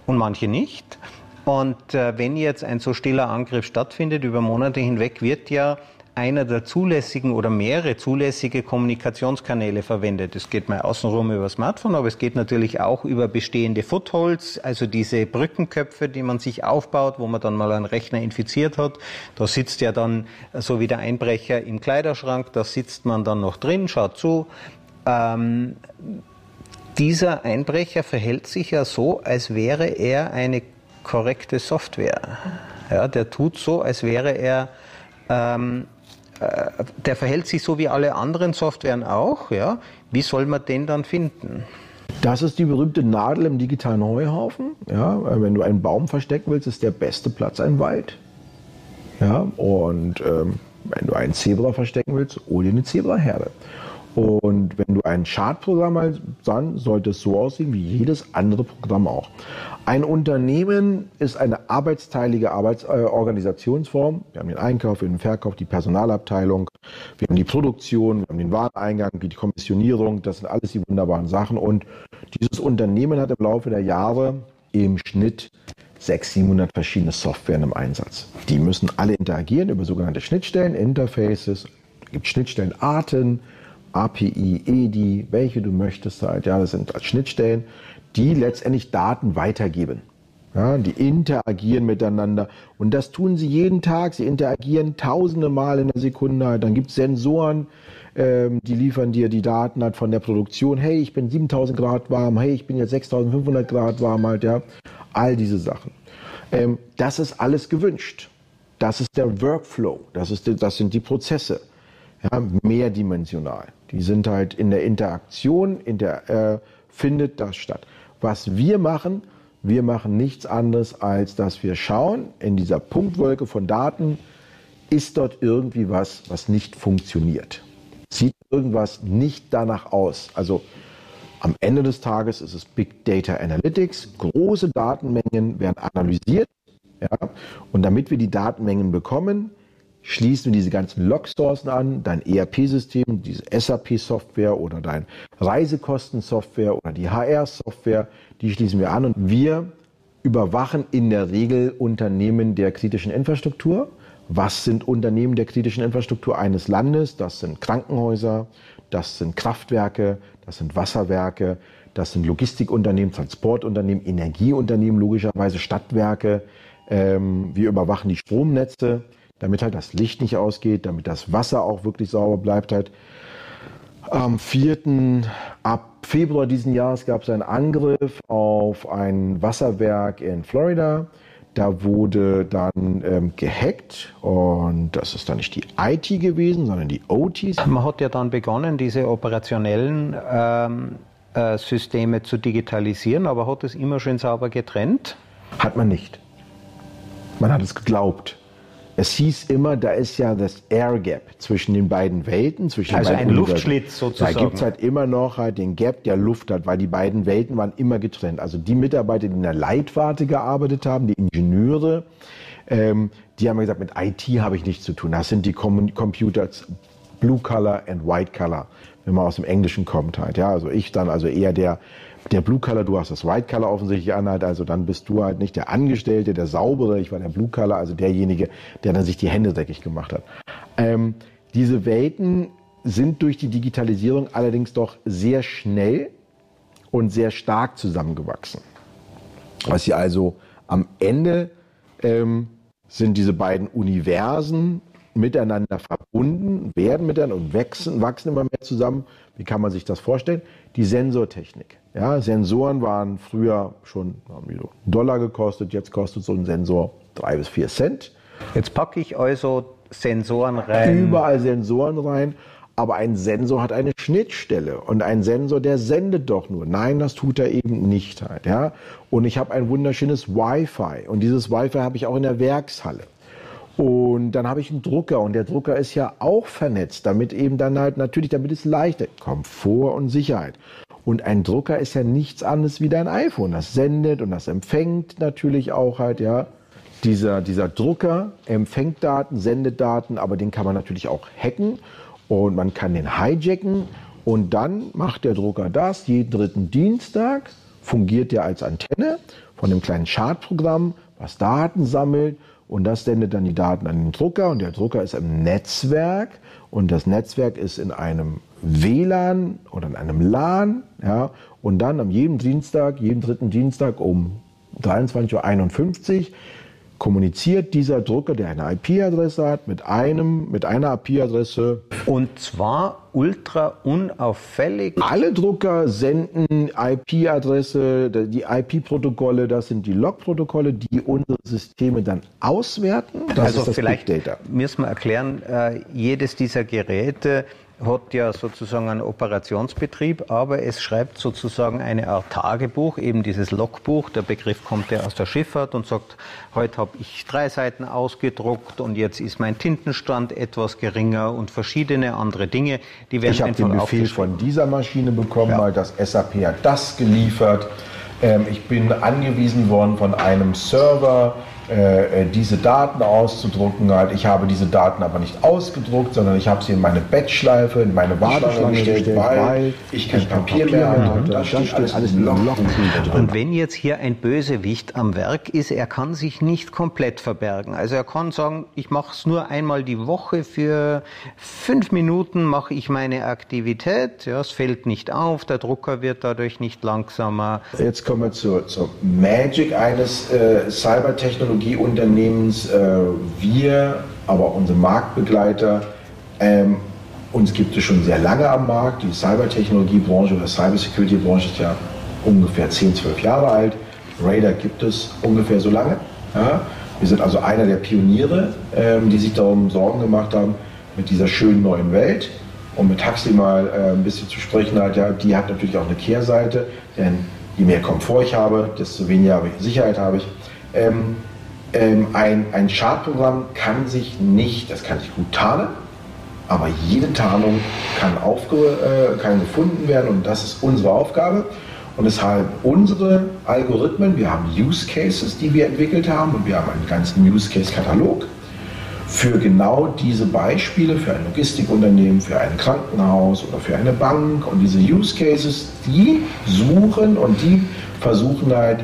und manche nicht. Und äh, wenn jetzt ein so stiller Angriff stattfindet über Monate hinweg, wird ja einer der zulässigen oder mehrere zulässige Kommunikationskanäle verwendet. Es geht mal außenrum über Smartphone, aber es geht natürlich auch über bestehende Footholds, also diese Brückenköpfe, die man sich aufbaut, wo man dann mal einen Rechner infiziert hat. Da sitzt ja dann so wie der Einbrecher im Kleiderschrank, da sitzt man dann noch drin, schaut zu. Ähm, dieser Einbrecher verhält sich ja so, als wäre er eine korrekte Software. Ja, der tut so, als wäre er, ähm, äh, der verhält sich so wie alle anderen Softwaren auch. Ja. Wie soll man den dann finden? Das ist die berühmte Nadel im digitalen Heuhaufen. Ja, wenn du einen Baum verstecken willst, ist der beste Platz ein Wald. Ja, und ähm, wenn du einen Zebra verstecken willst, hol dir eine Zebraherde. Und wenn du ein Chartprogramm hast, dann sollte es so aussehen wie jedes andere Programm auch. Ein Unternehmen ist eine arbeitsteilige Arbeits äh. Wir haben den Einkauf, den Verkauf, die Personalabteilung, wir haben die Produktion, wir haben den Wareneingang, die Kommissionierung. Das sind alles die wunderbaren Sachen. Und dieses Unternehmen hat im Laufe der Jahre im Schnitt 600, 700 verschiedene Softwaren im Einsatz. Die müssen alle interagieren über sogenannte Schnittstellen, Interfaces. Es gibt Schnittstellenarten, API, EDI, welche du möchtest halt. Ja, das sind Schnittstellen die letztendlich Daten weitergeben. Ja, die interagieren miteinander und das tun sie jeden Tag. Sie interagieren tausende Mal in der Sekunde. Dann gibt es Sensoren, ähm, die liefern dir die Daten halt von der Produktion. Hey, ich bin 7000 Grad warm. Hey, ich bin jetzt 6500 Grad warm halt. Ja, all diese Sachen. Ähm, das ist alles gewünscht. Das ist der Workflow. Das, ist, das sind die Prozesse. Ja, mehrdimensional. Die sind halt in der Interaktion, in der äh, findet das statt. Was wir machen, wir machen nichts anderes, als dass wir schauen, in dieser Punktwolke von Daten, ist dort irgendwie was, was nicht funktioniert? Sieht irgendwas nicht danach aus? Also am Ende des Tages ist es Big Data Analytics. Große Datenmengen werden analysiert. Ja, und damit wir die Datenmengen bekommen, schließen wir diese ganzen Log-Sourcen an, dein ERP-System, diese SAP-Software oder dein Reisekosten-Software oder die HR-Software, die schließen wir an und wir überwachen in der Regel Unternehmen der kritischen Infrastruktur. Was sind Unternehmen der kritischen Infrastruktur eines Landes? Das sind Krankenhäuser, das sind Kraftwerke, das sind Wasserwerke, das sind Logistikunternehmen, Transportunternehmen, Energieunternehmen, logischerweise Stadtwerke, Ähm, wir überwachen die Stromnetze, damit halt das Licht nicht ausgeht, damit das Wasser auch wirklich sauber bleibt halt. Am 4. ab Februar diesen Jahres gab es einen Angriff auf ein Wasserwerk in Florida. Da wurde dann ähm, gehackt und das ist dann nicht die IT gewesen, sondern die OTs. Man hat ja dann begonnen, diese operationellen ähm, äh, Systeme zu digitalisieren, aber hat es immer schön sauber getrennt? Hat man nicht. Man hat es geglaubt. Es hieß immer, da ist ja das Air Gap zwischen den beiden Welten, zwischen also den ein Luftschlitz sozusagen. Da gibt es halt immer noch halt den Gap, der Luft hat, weil die beiden Welten waren immer getrennt. Also die Mitarbeiter, die in der Leitwarte gearbeitet haben, die Ingenieure, ähm, die haben gesagt, mit IT habe ich nichts zu tun. Das sind die Com Computers Blue Color and White Color, wenn man aus dem Englischen kommt halt. Ja, also ich dann also eher der der Blue Color, du hast das White Color offensichtlich an, halt, also dann bist du halt nicht der Angestellte, der Saubere, ich war der Blue Color, also derjenige, der dann sich die Hände dreckig gemacht hat. Ähm, diese Welten sind durch die Digitalisierung allerdings doch sehr schnell und sehr stark zusammengewachsen. Was sie also am Ende ähm, sind diese beiden Universen miteinander verbunden, werden miteinander und wachsen, wachsen immer mehr zusammen. Wie kann man sich das vorstellen? Die Sensortechnik. Ja, Sensoren waren früher schon so Dollar gekostet, jetzt kostet so ein Sensor drei bis vier Cent. Jetzt packe ich also Sensoren rein. Überall Sensoren rein, aber ein Sensor hat eine Schnittstelle und ein Sensor, der sendet doch nur. Nein, das tut er eben nicht halt. Ja? Und ich habe ein wunderschönes Wi-Fi und dieses Wi-Fi habe ich auch in der Werkshalle. Und dann habe ich einen Drucker und der Drucker ist ja auch vernetzt, damit eben dann halt natürlich, damit es leichter, Komfort und Sicherheit. Und ein Drucker ist ja nichts anderes wie dein iPhone. Das sendet und das empfängt natürlich auch halt, ja. Dieser, dieser Drucker empfängt Daten, sendet Daten, aber den kann man natürlich auch hacken und man kann den hijacken und dann macht der Drucker das. Jeden dritten Dienstag fungiert der als Antenne von dem kleinen Chartprogramm, was Daten sammelt und das sendet dann die Daten an den Drucker und der Drucker ist im Netzwerk und das Netzwerk ist in einem WLAN oder in einem LAN. Ja, und dann am jeden Dienstag, jeden dritten Dienstag um 23.51 Uhr kommuniziert dieser Drucker, der eine IP-Adresse hat, mit einem, mit einer IP-Adresse. Und zwar ultra unauffällig. Alle Drucker senden IP-Adresse, die IP-Protokolle, das sind die Log-Protokolle, die unsere Systeme dann auswerten. Das also vielleicht müssen wir erklären, äh, jedes dieser Geräte hat ja sozusagen einen Operationsbetrieb, aber es schreibt sozusagen eine Art Tagebuch, eben dieses Logbuch. Der Begriff kommt ja aus der Schifffahrt und sagt, heute habe ich drei Seiten ausgedruckt und jetzt ist mein Tintenstand etwas geringer und verschiedene andere Dinge, die werden Ich habe den Befehl von dieser Maschine bekommen, ja. weil das SAP hat das geliefert. Ähm, ich bin angewiesen worden von einem Server, äh, äh, diese Daten auszudrucken. Halt. Ich habe diese Daten aber nicht ausgedruckt, sondern ich habe sie in meine Bettschleife, in meine Warteschlange gestellt, weil, weil ich kein Papier, Papier mehr habe. Und da steht alles, alles in Lochen. Und wenn jetzt hier ein Bösewicht am Werk ist, er kann sich nicht komplett verbergen. Also er kann sagen, ich mache es nur einmal die Woche für fünf Minuten mache ich meine Aktivität. Ja, es fällt nicht auf, der Drucker wird dadurch nicht langsamer. Jetzt kommen wir zur, zur Magic eines äh, Cybertechnologie Technologieunternehmens, äh, wir, aber unsere Marktbegleiter, ähm, uns gibt es schon sehr lange am Markt. Die Cybertechnologiebranche oder Cybersecurity-Branche ist ja ungefähr 10, 12 Jahre alt. Radar gibt es ungefähr so lange. Ja? Wir sind also einer der Pioniere, ähm, die sich darum Sorgen gemacht haben mit dieser schönen neuen Welt. Um mit Huxley mal äh, ein bisschen zu sprechen, halt, ja, die hat natürlich auch eine Kehrseite, denn je mehr Komfort ich habe, desto weniger Sicherheit habe ich. Ähm, ähm, ein, ein Schadprogramm kann sich nicht, das kann sich gut tarnen, aber jede Tarnung kann, aufge, äh, kann gefunden werden und das ist unsere Aufgabe. Und deshalb unsere Algorithmen, wir haben Use Cases, die wir entwickelt haben und wir haben einen ganzen Use Case Katalog für genau diese Beispiele, für ein Logistikunternehmen, für ein Krankenhaus oder für eine Bank. Und diese Use Cases, die suchen und die versuchen halt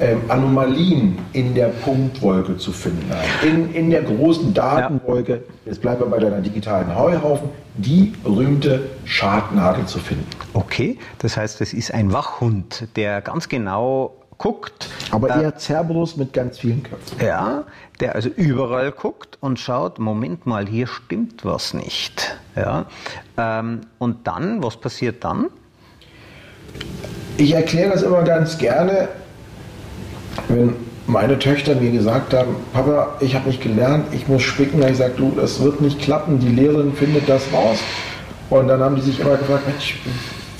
ähm, Anomalien in der Punktwolke zu finden. In, in der großen Datenwolke, jetzt bleiben wir bei deiner digitalen Heuhaufen, die berühmte Schadnadel zu finden. Okay, das heißt, es ist ein Wachhund, der ganz genau guckt. Aber äh, eher Cerberus mit ganz vielen Köpfen. Ja, der also überall guckt und schaut, Moment mal, hier stimmt was nicht. Ja, ähm, und dann, was passiert dann? Ich erkläre das immer ganz gerne, wenn meine Töchter mir gesagt haben, Papa, ich habe nicht gelernt, ich muss spicken. Da ich sage, du, das wird nicht klappen, die Lehrerin findet das raus. Und dann haben die sich immer gefragt, Mensch,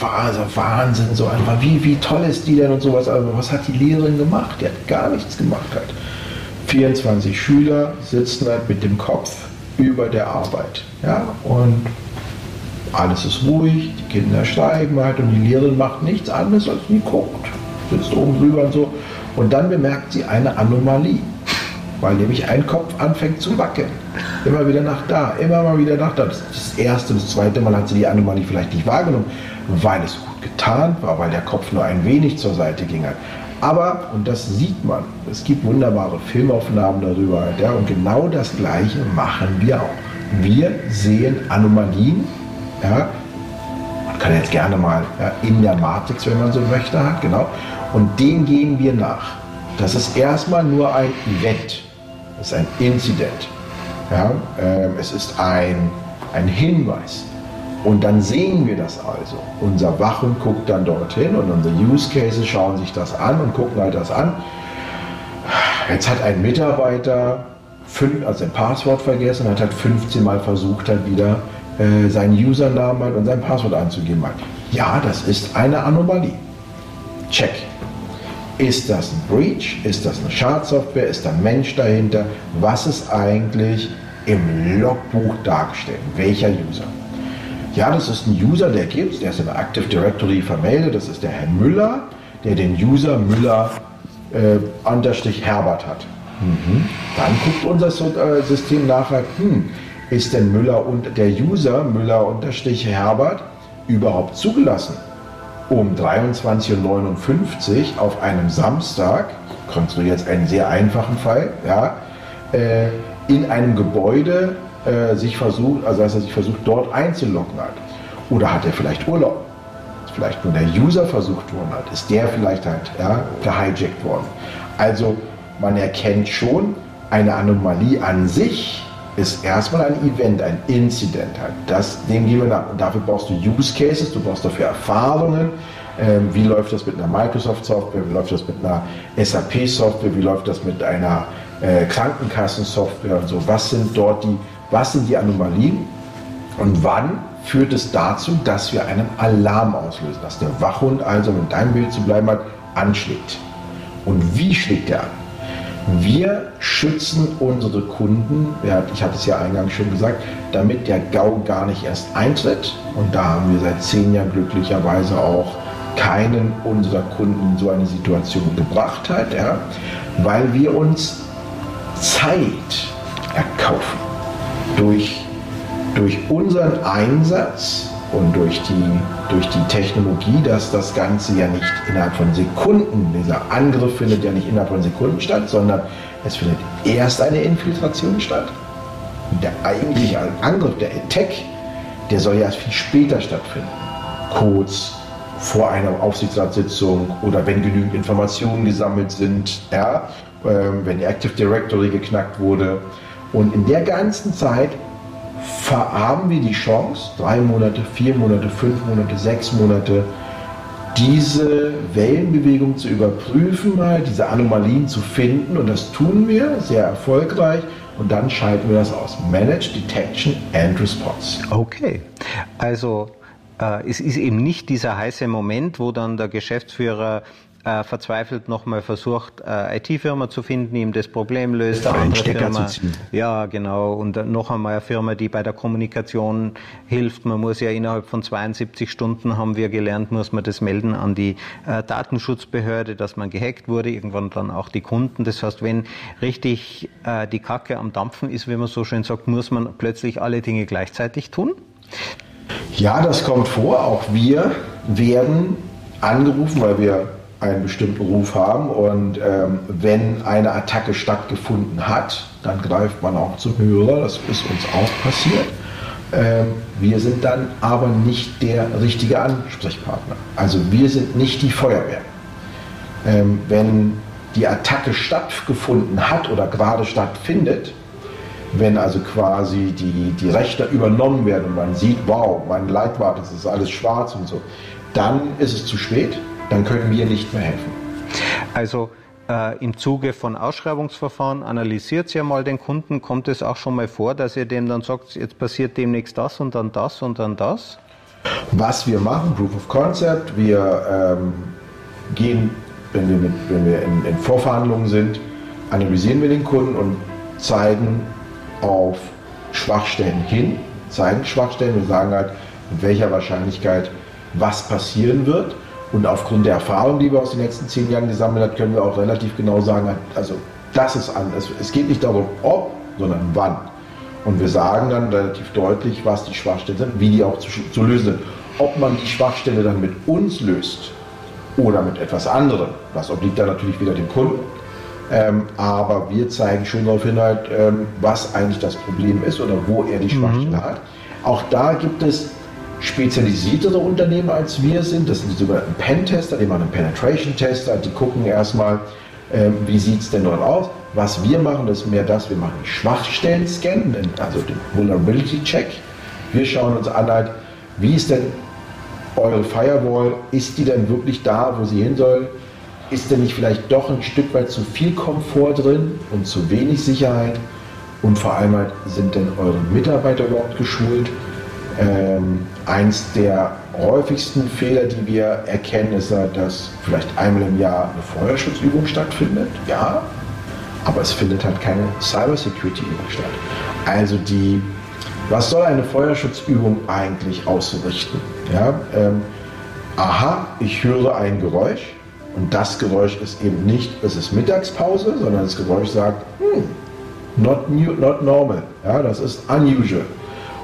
also Wahnsinn, so einfach, wie, wie toll ist die denn und sowas. Aber was hat die Lehrerin gemacht? Die hat gar nichts gemacht halt. 24 Schüler sitzen halt mit dem Kopf über der Arbeit. Ja? Und alles ist ruhig, die Kinder schreiben halt und die Lehrerin macht nichts anderes als die guckt. Sitzt oben drüber und so. Und dann bemerkt sie eine Anomalie, weil nämlich ein Kopf anfängt zu wackeln. Immer wieder nach da, immer mal wieder nach da. Das, das erste, das zweite Mal hat sie die Anomalie vielleicht nicht wahrgenommen, weil es gut getarnt war, weil der Kopf nur ein wenig zur Seite ging. Aber, und das sieht man, es gibt wunderbare Filmaufnahmen darüber, ja, und genau das Gleiche machen wir auch. Wir sehen Anomalien, ja, man kann jetzt gerne mal ja, in der Matrix, wenn man so möchte, hat, genau, und dem gehen wir nach. Das ist erstmal nur ein Event. Das ist ein Incident. Ja, äh, es ist ein, ein Hinweis. Und dann sehen wir das also. Unser Wachen guckt dann dorthin und unsere Use Cases schauen sich das an und gucken halt das an. Jetzt hat ein Mitarbeiter fünf, also ein Passwort vergessen hat halt 15 Mal versucht, halt wieder äh, seinen Usernamen und sein Passwort einzugeben. Halt. Ja, das ist eine Anomalie. Check. Ist das ein Breach? Ist das eine Schadsoftware? Ist da ein Mensch dahinter? Was ist eigentlich im Logbuch dargestellt? Welcher User? Ja, das ist ein User, der gibt der ist im Active Directory vermeldet. Das ist der Herr Müller, der den User Müller äh, Unterstrich Herbert hat. Mhm. Dann guckt unser äh, System nachher, hm, ist denn Müller und der User Müller Unterstrich Herbert überhaupt zugelassen? Um 23.59 Uhr auf einem Samstag, ich konstruiere jetzt einen sehr einfachen Fall, ja, äh, in einem Gebäude äh, sich versucht, also dass er sich versucht, dort einzuloggen hat. Oder hat er vielleicht Urlaub? Vielleicht nur der User versucht worden hat? Ist der vielleicht halt ja, gehijackt worden? Also man erkennt schon, eine Anomalie an sich ist erstmal ein Event, ein Incident halt. Das, dem gehen wir nach. Dafür brauchst du Use Cases, du brauchst dafür Erfahrungen. Ähm, wie läuft das mit einer Microsoft-Software, wie läuft das mit einer SAP-Software, wie läuft das mit einer äh, Krankenkassen-Software und so. Was sind dort die, was sind die Anomalien und wann führt es dazu, dass wir einen Alarm auslösen, dass der Wachhund also, mit deinem Bild zu bleiben hat, anschlägt. Und wie schlägt er an? Wir schützen unsere Kunden, ich hatte es ja eingangs schon gesagt, damit der GAU gar nicht erst eintritt. Und da haben wir seit zehn Jahren glücklicherweise auch keinen unserer Kunden in so eine Situation gebracht hat, ja, weil wir uns Zeit erkaufen durch, durch unseren Einsatz und durch die, durch die Technologie, dass das Ganze ja nicht innerhalb von Sekunden, dieser Angriff findet ja nicht innerhalb von Sekunden statt, sondern es findet erst eine Infiltration statt. Und der eigentliche Angriff, der Attack, der soll ja erst viel später stattfinden. Kurz vor einer Aufsichtsratssitzung oder wenn genügend Informationen gesammelt sind, ja, äh, wenn die Active Directory geknackt wurde. Und in der ganzen Zeit haben wir die Chance, drei Monate, vier Monate, fünf Monate, sechs Monate, diese Wellenbewegung zu überprüfen, mal diese Anomalien zu finden. Und das tun wir sehr erfolgreich. Und dann schalten wir das aus. Manage Detection and Response. Okay. Also äh, es ist eben nicht dieser heiße Moment, wo dann der Geschäftsführer äh, verzweifelt nochmal versucht, äh, IT-Firma zu finden, ihm das Problem löst. Eine andere Firma, ja, genau. Und noch einmal eine Firma, die bei der Kommunikation hilft. Man muss ja innerhalb von 72 Stunden, haben wir gelernt, muss man das melden an die äh, Datenschutzbehörde, dass man gehackt wurde. Irgendwann dann auch die Kunden. Das heißt, wenn richtig äh, die Kacke am Dampfen ist, wie man so schön sagt, muss man plötzlich alle Dinge gleichzeitig tun. Ja, das kommt vor. Auch wir werden angerufen, weil wir einen bestimmten Ruf haben. Und ähm, wenn eine Attacke stattgefunden hat, dann greift man auch zum Hörer. Das ist uns auch passiert. Ähm, wir sind dann aber nicht der richtige Ansprechpartner. Also wir sind nicht die Feuerwehr. ähm, wenn die Attacke stattgefunden hat oder gerade stattfindet, wenn also quasi die, die Rechte übernommen werden und man sieht, wow, mein Leitwart, das ist alles schwarz und so, dann ist es zu spät, dann können wir nicht mehr helfen. Also äh, im Zuge von Ausschreibungsverfahren analysiert ihr mal den Kunden, kommt es auch schon mal vor, dass ihr dem dann sagt, jetzt passiert demnächst das und dann das und dann das? Was wir machen, Proof of Concept, wir ähm, gehen, wenn wir, mit, wenn wir in, in Vorverhandlungen sind, analysieren wir den Kunden und zeigen auf Schwachstellen hin, zeigen Schwachstellen und sagen halt, mit welcher Wahrscheinlichkeit was passieren wird. Und aufgrund der Erfahrung, die wir aus den letzten zehn Jahren gesammelt haben, können wir auch relativ genau sagen, also das ist anders. Es geht nicht darum, ob, sondern wann. Und wir sagen dann relativ deutlich, was die Schwachstellen sind, wie die auch zu, zu lösen sind. Ob man die Schwachstelle dann mit uns löst oder mit etwas anderem, das obliegt dann natürlich wieder dem Kunden. Ähm, aber wir zeigen schon darauf hin, halt, ähm, was eigentlich das Problem ist oder wo er die Schwachstelle mhm. hat. Auch da gibt es spezialisiertere Unternehmen als wir sind. Das sind die sogenannten Pen-Tester, die machen einen Penetration-Tester, die gucken erstmal, ähm, wie sieht es denn dort aus. Was wir machen, ist mehr das, wir machen Schwachstellen-Scan, also den Vulnerability-Check. Wir schauen uns an, halt, wie ist denn eure Firewall, ist die denn wirklich da, wo sie hin soll? Ist denn nicht vielleicht doch ein Stück weit zu viel Komfort drin und zu wenig Sicherheit? Und vor allem halt, sind denn eure Mitarbeiter überhaupt geschult? Ähm, eins der häufigsten Fehler, die wir erkennen, ist, dass vielleicht einmal im Jahr eine Feuerschutzübung stattfindet. Ja, aber es findet halt keine Cybersecurity-Übung statt. Also die, was soll eine Feuerschutzübung eigentlich ausrichten? Ja, ähm, aha, ich höre ein Geräusch und das Geräusch ist eben nicht, es ist Mittagspause, sondern das Geräusch sagt, hm, not, new, not normal, ja, das ist unusual.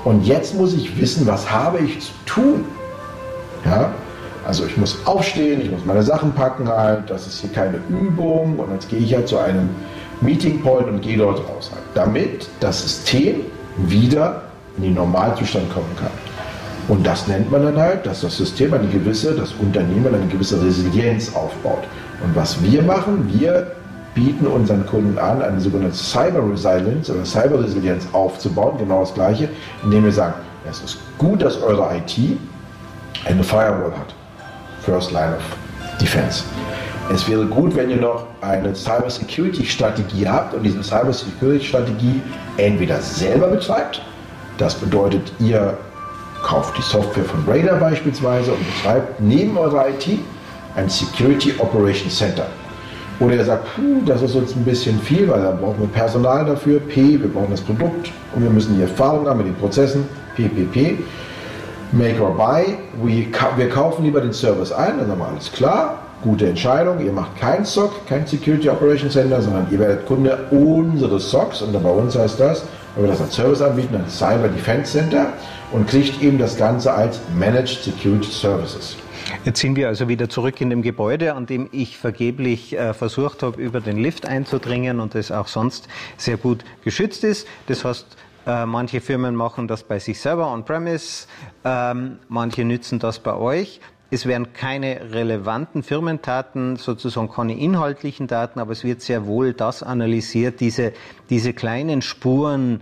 Und jetzt muss ich wissen, was habe ich zu tun. Ja? Also ich muss aufstehen, ich muss meine Sachen packen halt, das ist hier keine Übung und jetzt gehe ich halt zu einem Meeting Point und gehe dort raus halt, damit das System wieder in den Normalzustand kommen kann. Und das nennt man dann halt, dass das System eine gewisse, das Unternehmen eine gewisse Resilienz aufbaut. Und was wir machen, wir bieten unseren Kunden an, eine sogenannte Cyber Resilience oder Cyber Resilienz aufzubauen, genau das gleiche, indem wir sagen, es ist gut, dass eure IT eine Firewall hat. First Line of Defense. Es wäre gut, wenn ihr noch eine Cyber Security Strategie habt und diese Cyber Security Strategie entweder selber betreibt, das bedeutet, ihr kauft die Software von Radar beispielsweise und betreibt neben eurer IT ein Security Operation Center. Oder er sagt, das ist uns ein bisschen viel, weil da brauchen wir Personal dafür. P, wir brauchen das Produkt und wir müssen die Erfahrung haben mit den Prozessen. PPP. Make or buy. Wir kaufen lieber den Service ein, dann sagen wir alles klar. Gute Entscheidung. Ihr macht kein SOC, kein Security Operations Center, sondern ihr werdet Kunde unseres SOCs. Und bei uns heißt das, wenn wir das als Service anbieten, ein Cyber Defense Center und kriegt eben das Ganze als Managed Security Services. Jetzt sind wir also wieder zurück in dem Gebäude, an dem ich vergeblich äh, versucht habe, über den Lift einzudringen und das auch sonst sehr gut geschützt ist. Das heißt, äh, manche Firmen machen das bei sich selber on-premise, ähm, manche nützen das bei euch. Es werden keine relevanten Firmentaten, sozusagen keine inhaltlichen Daten, aber es wird sehr wohl das analysiert, diese, diese kleinen Spuren,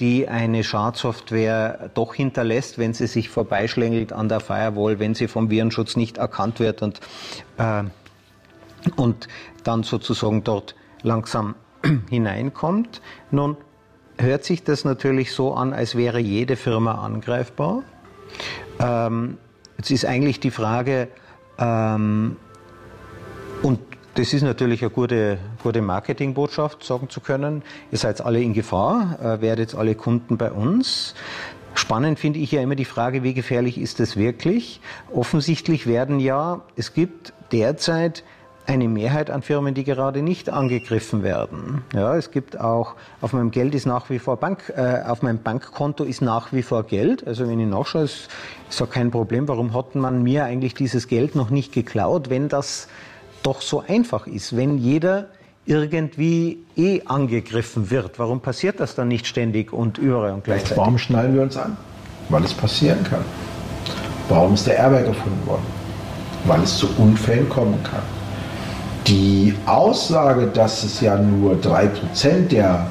die eine Schadsoftware doch hinterlässt, wenn sie sich vorbeischlängelt an der Firewall, wenn sie vom Virenschutz nicht erkannt wird und, äh, und dann sozusagen dort langsam hineinkommt. Nun hört sich das natürlich so an, als wäre jede Firma angreifbar. Ähm, jetzt ist eigentlich die Frage, ähm, und das ist natürlich eine gute, gute Marketingbotschaft, sagen zu können, ihr seid alle in Gefahr, äh, werdet alle Kunden bei uns. Spannend finde ich ja immer die Frage, wie gefährlich ist das wirklich? Offensichtlich werden ja, es gibt derzeit eine Mehrheit an Firmen, die gerade nicht angegriffen werden. Ja, es gibt auch, auf meinem Geld ist nach wie vor Bank, äh, auf meinem Bankkonto ist nach wie vor Geld. Also wenn ich nachschaue, ist, ist ja kein Problem. Warum hat man mir eigentlich dieses Geld noch nicht geklaut, wenn das doch so einfach ist, wenn jeder irgendwie eh angegriffen wird. Warum passiert das dann nicht ständig und überall und gleichzeitig? Warum schnallen wir uns an? Weil es passieren kann. Warum ist der Airbag erfunden worden? Weil es zu Unfällen kommen kann. Die Aussage, dass es ja nur 3% der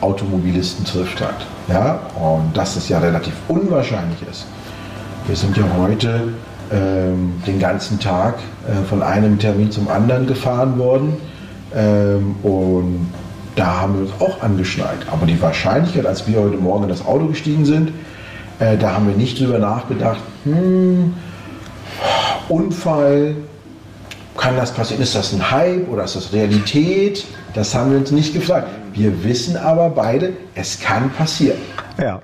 Automobilisten trifft hat, ja, und dass es ja relativ unwahrscheinlich ist. Wir sind ja heute ähm, den ganzen Tag äh, von einem Termin zum anderen gefahren worden ähm, und da haben wir uns auch angeschnallt. Aber die Wahrscheinlichkeit, als wir heute Morgen in das Auto gestiegen sind, äh, da haben wir nicht drüber nachgedacht, hm, Unfall, kann das passieren? Ist das ein Hype oder ist das Realität? Das haben wir uns nicht gefragt. Wir wissen aber beide, es kann passieren. Ja.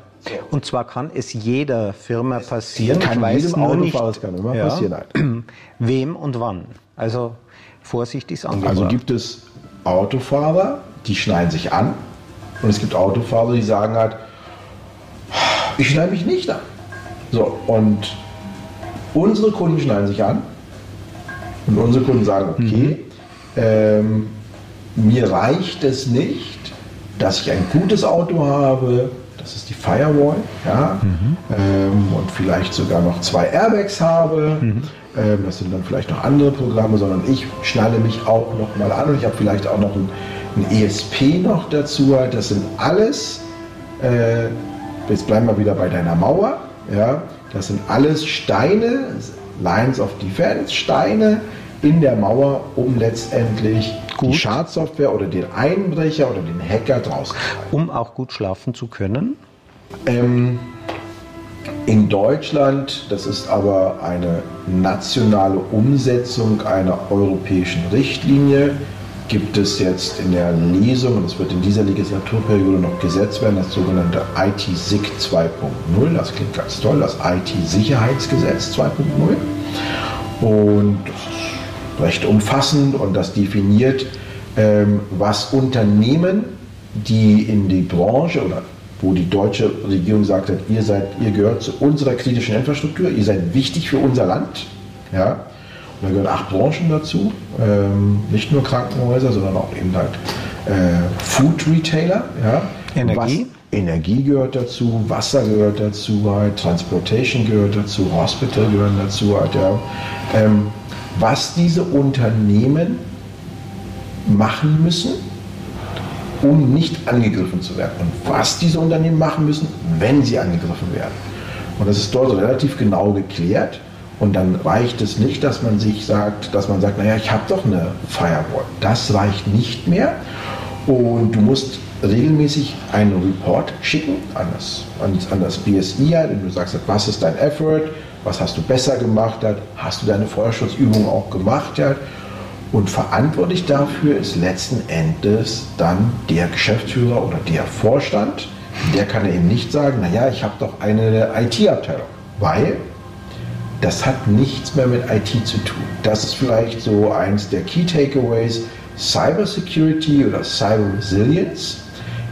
Und zwar kann es jeder Firma passieren. Kann ich weiß jedem nur Autofahrer, nicht, es kann immer ja, passieren. Halt. Wem und wann. Also Vorsicht ist angebracht. Also gibt es Autofahrer, die schneiden sich an und es gibt Autofahrer, die sagen halt, ich schneide mich nicht an. So, und unsere Kunden schneiden sich an und unsere Kunden sagen, okay, ähm, mir reicht es nicht, dass ich ein gutes Auto habe, das ist die Firewall, ja, ähm, und vielleicht sogar noch zwei Airbags habe. Ähm, das sind dann vielleicht noch andere Programme, sondern ich schnalle mich auch noch mal an und ich habe vielleicht auch noch ein, ein ESP noch dazu. Das sind alles, äh, jetzt bleiben wir wieder bei deiner Mauer, ja, das sind alles Steine, Lines of Defense, Steine in der Mauer, um letztendlich die Gut. Schadsoftware oder den Einbrecher oder den Hacker draußen halten. um auch gut schlafen zu können. Ähm, in Deutschland, das ist aber eine nationale Umsetzung einer europäischen Richtlinie, gibt es jetzt in der Lesung, und es wird in dieser Legislaturperiode noch gesetzt werden, das sogenannte IT-SIG 2.0. Das klingt ganz toll, das IT-Sicherheitsgesetz 2.0. Und recht umfassend und das definiert, ähm, was Unternehmen, die in die Branche oder wo die deutsche Regierung sagt, hat, ihr, seid, ihr gehört zu unserer kritischen Infrastruktur, ihr seid wichtig für unser Land. Ja? Und da gehören acht Branchen dazu, ähm, nicht nur Krankenhäuser, sondern auch eben halt äh, Food Retailer. Ja? Energie? Was, Energie gehört dazu, Wasser gehört dazu, halt, Transportation gehört dazu, Hospital gehören dazu. Halt, ja. ähm, was diese Unternehmen machen müssen, um nicht angegriffen zu werden. Und was diese Unternehmen machen müssen, wenn sie angegriffen werden. Und das ist dort relativ genau geklärt. Und dann reicht es nicht, dass man sich sagt, dass man sagt, naja, ich habe doch eine Firewall. Das reicht nicht mehr. Und du musst regelmäßig einen Report schicken an das, an, das BSI, und du sagst, was ist dein Effort, was hast du besser gemacht, hast du deine Feuerschutzübung auch gemacht, und verantwortlich dafür ist letzten Endes dann der Geschäftsführer oder der Vorstand. Der kann eben nicht sagen, naja, ich habe doch eine IT-Abteilung, weil das hat nichts mehr mit IT zu tun. Das ist vielleicht so eins der Key Takeaways. Cybersecurity oder Cyber Resilience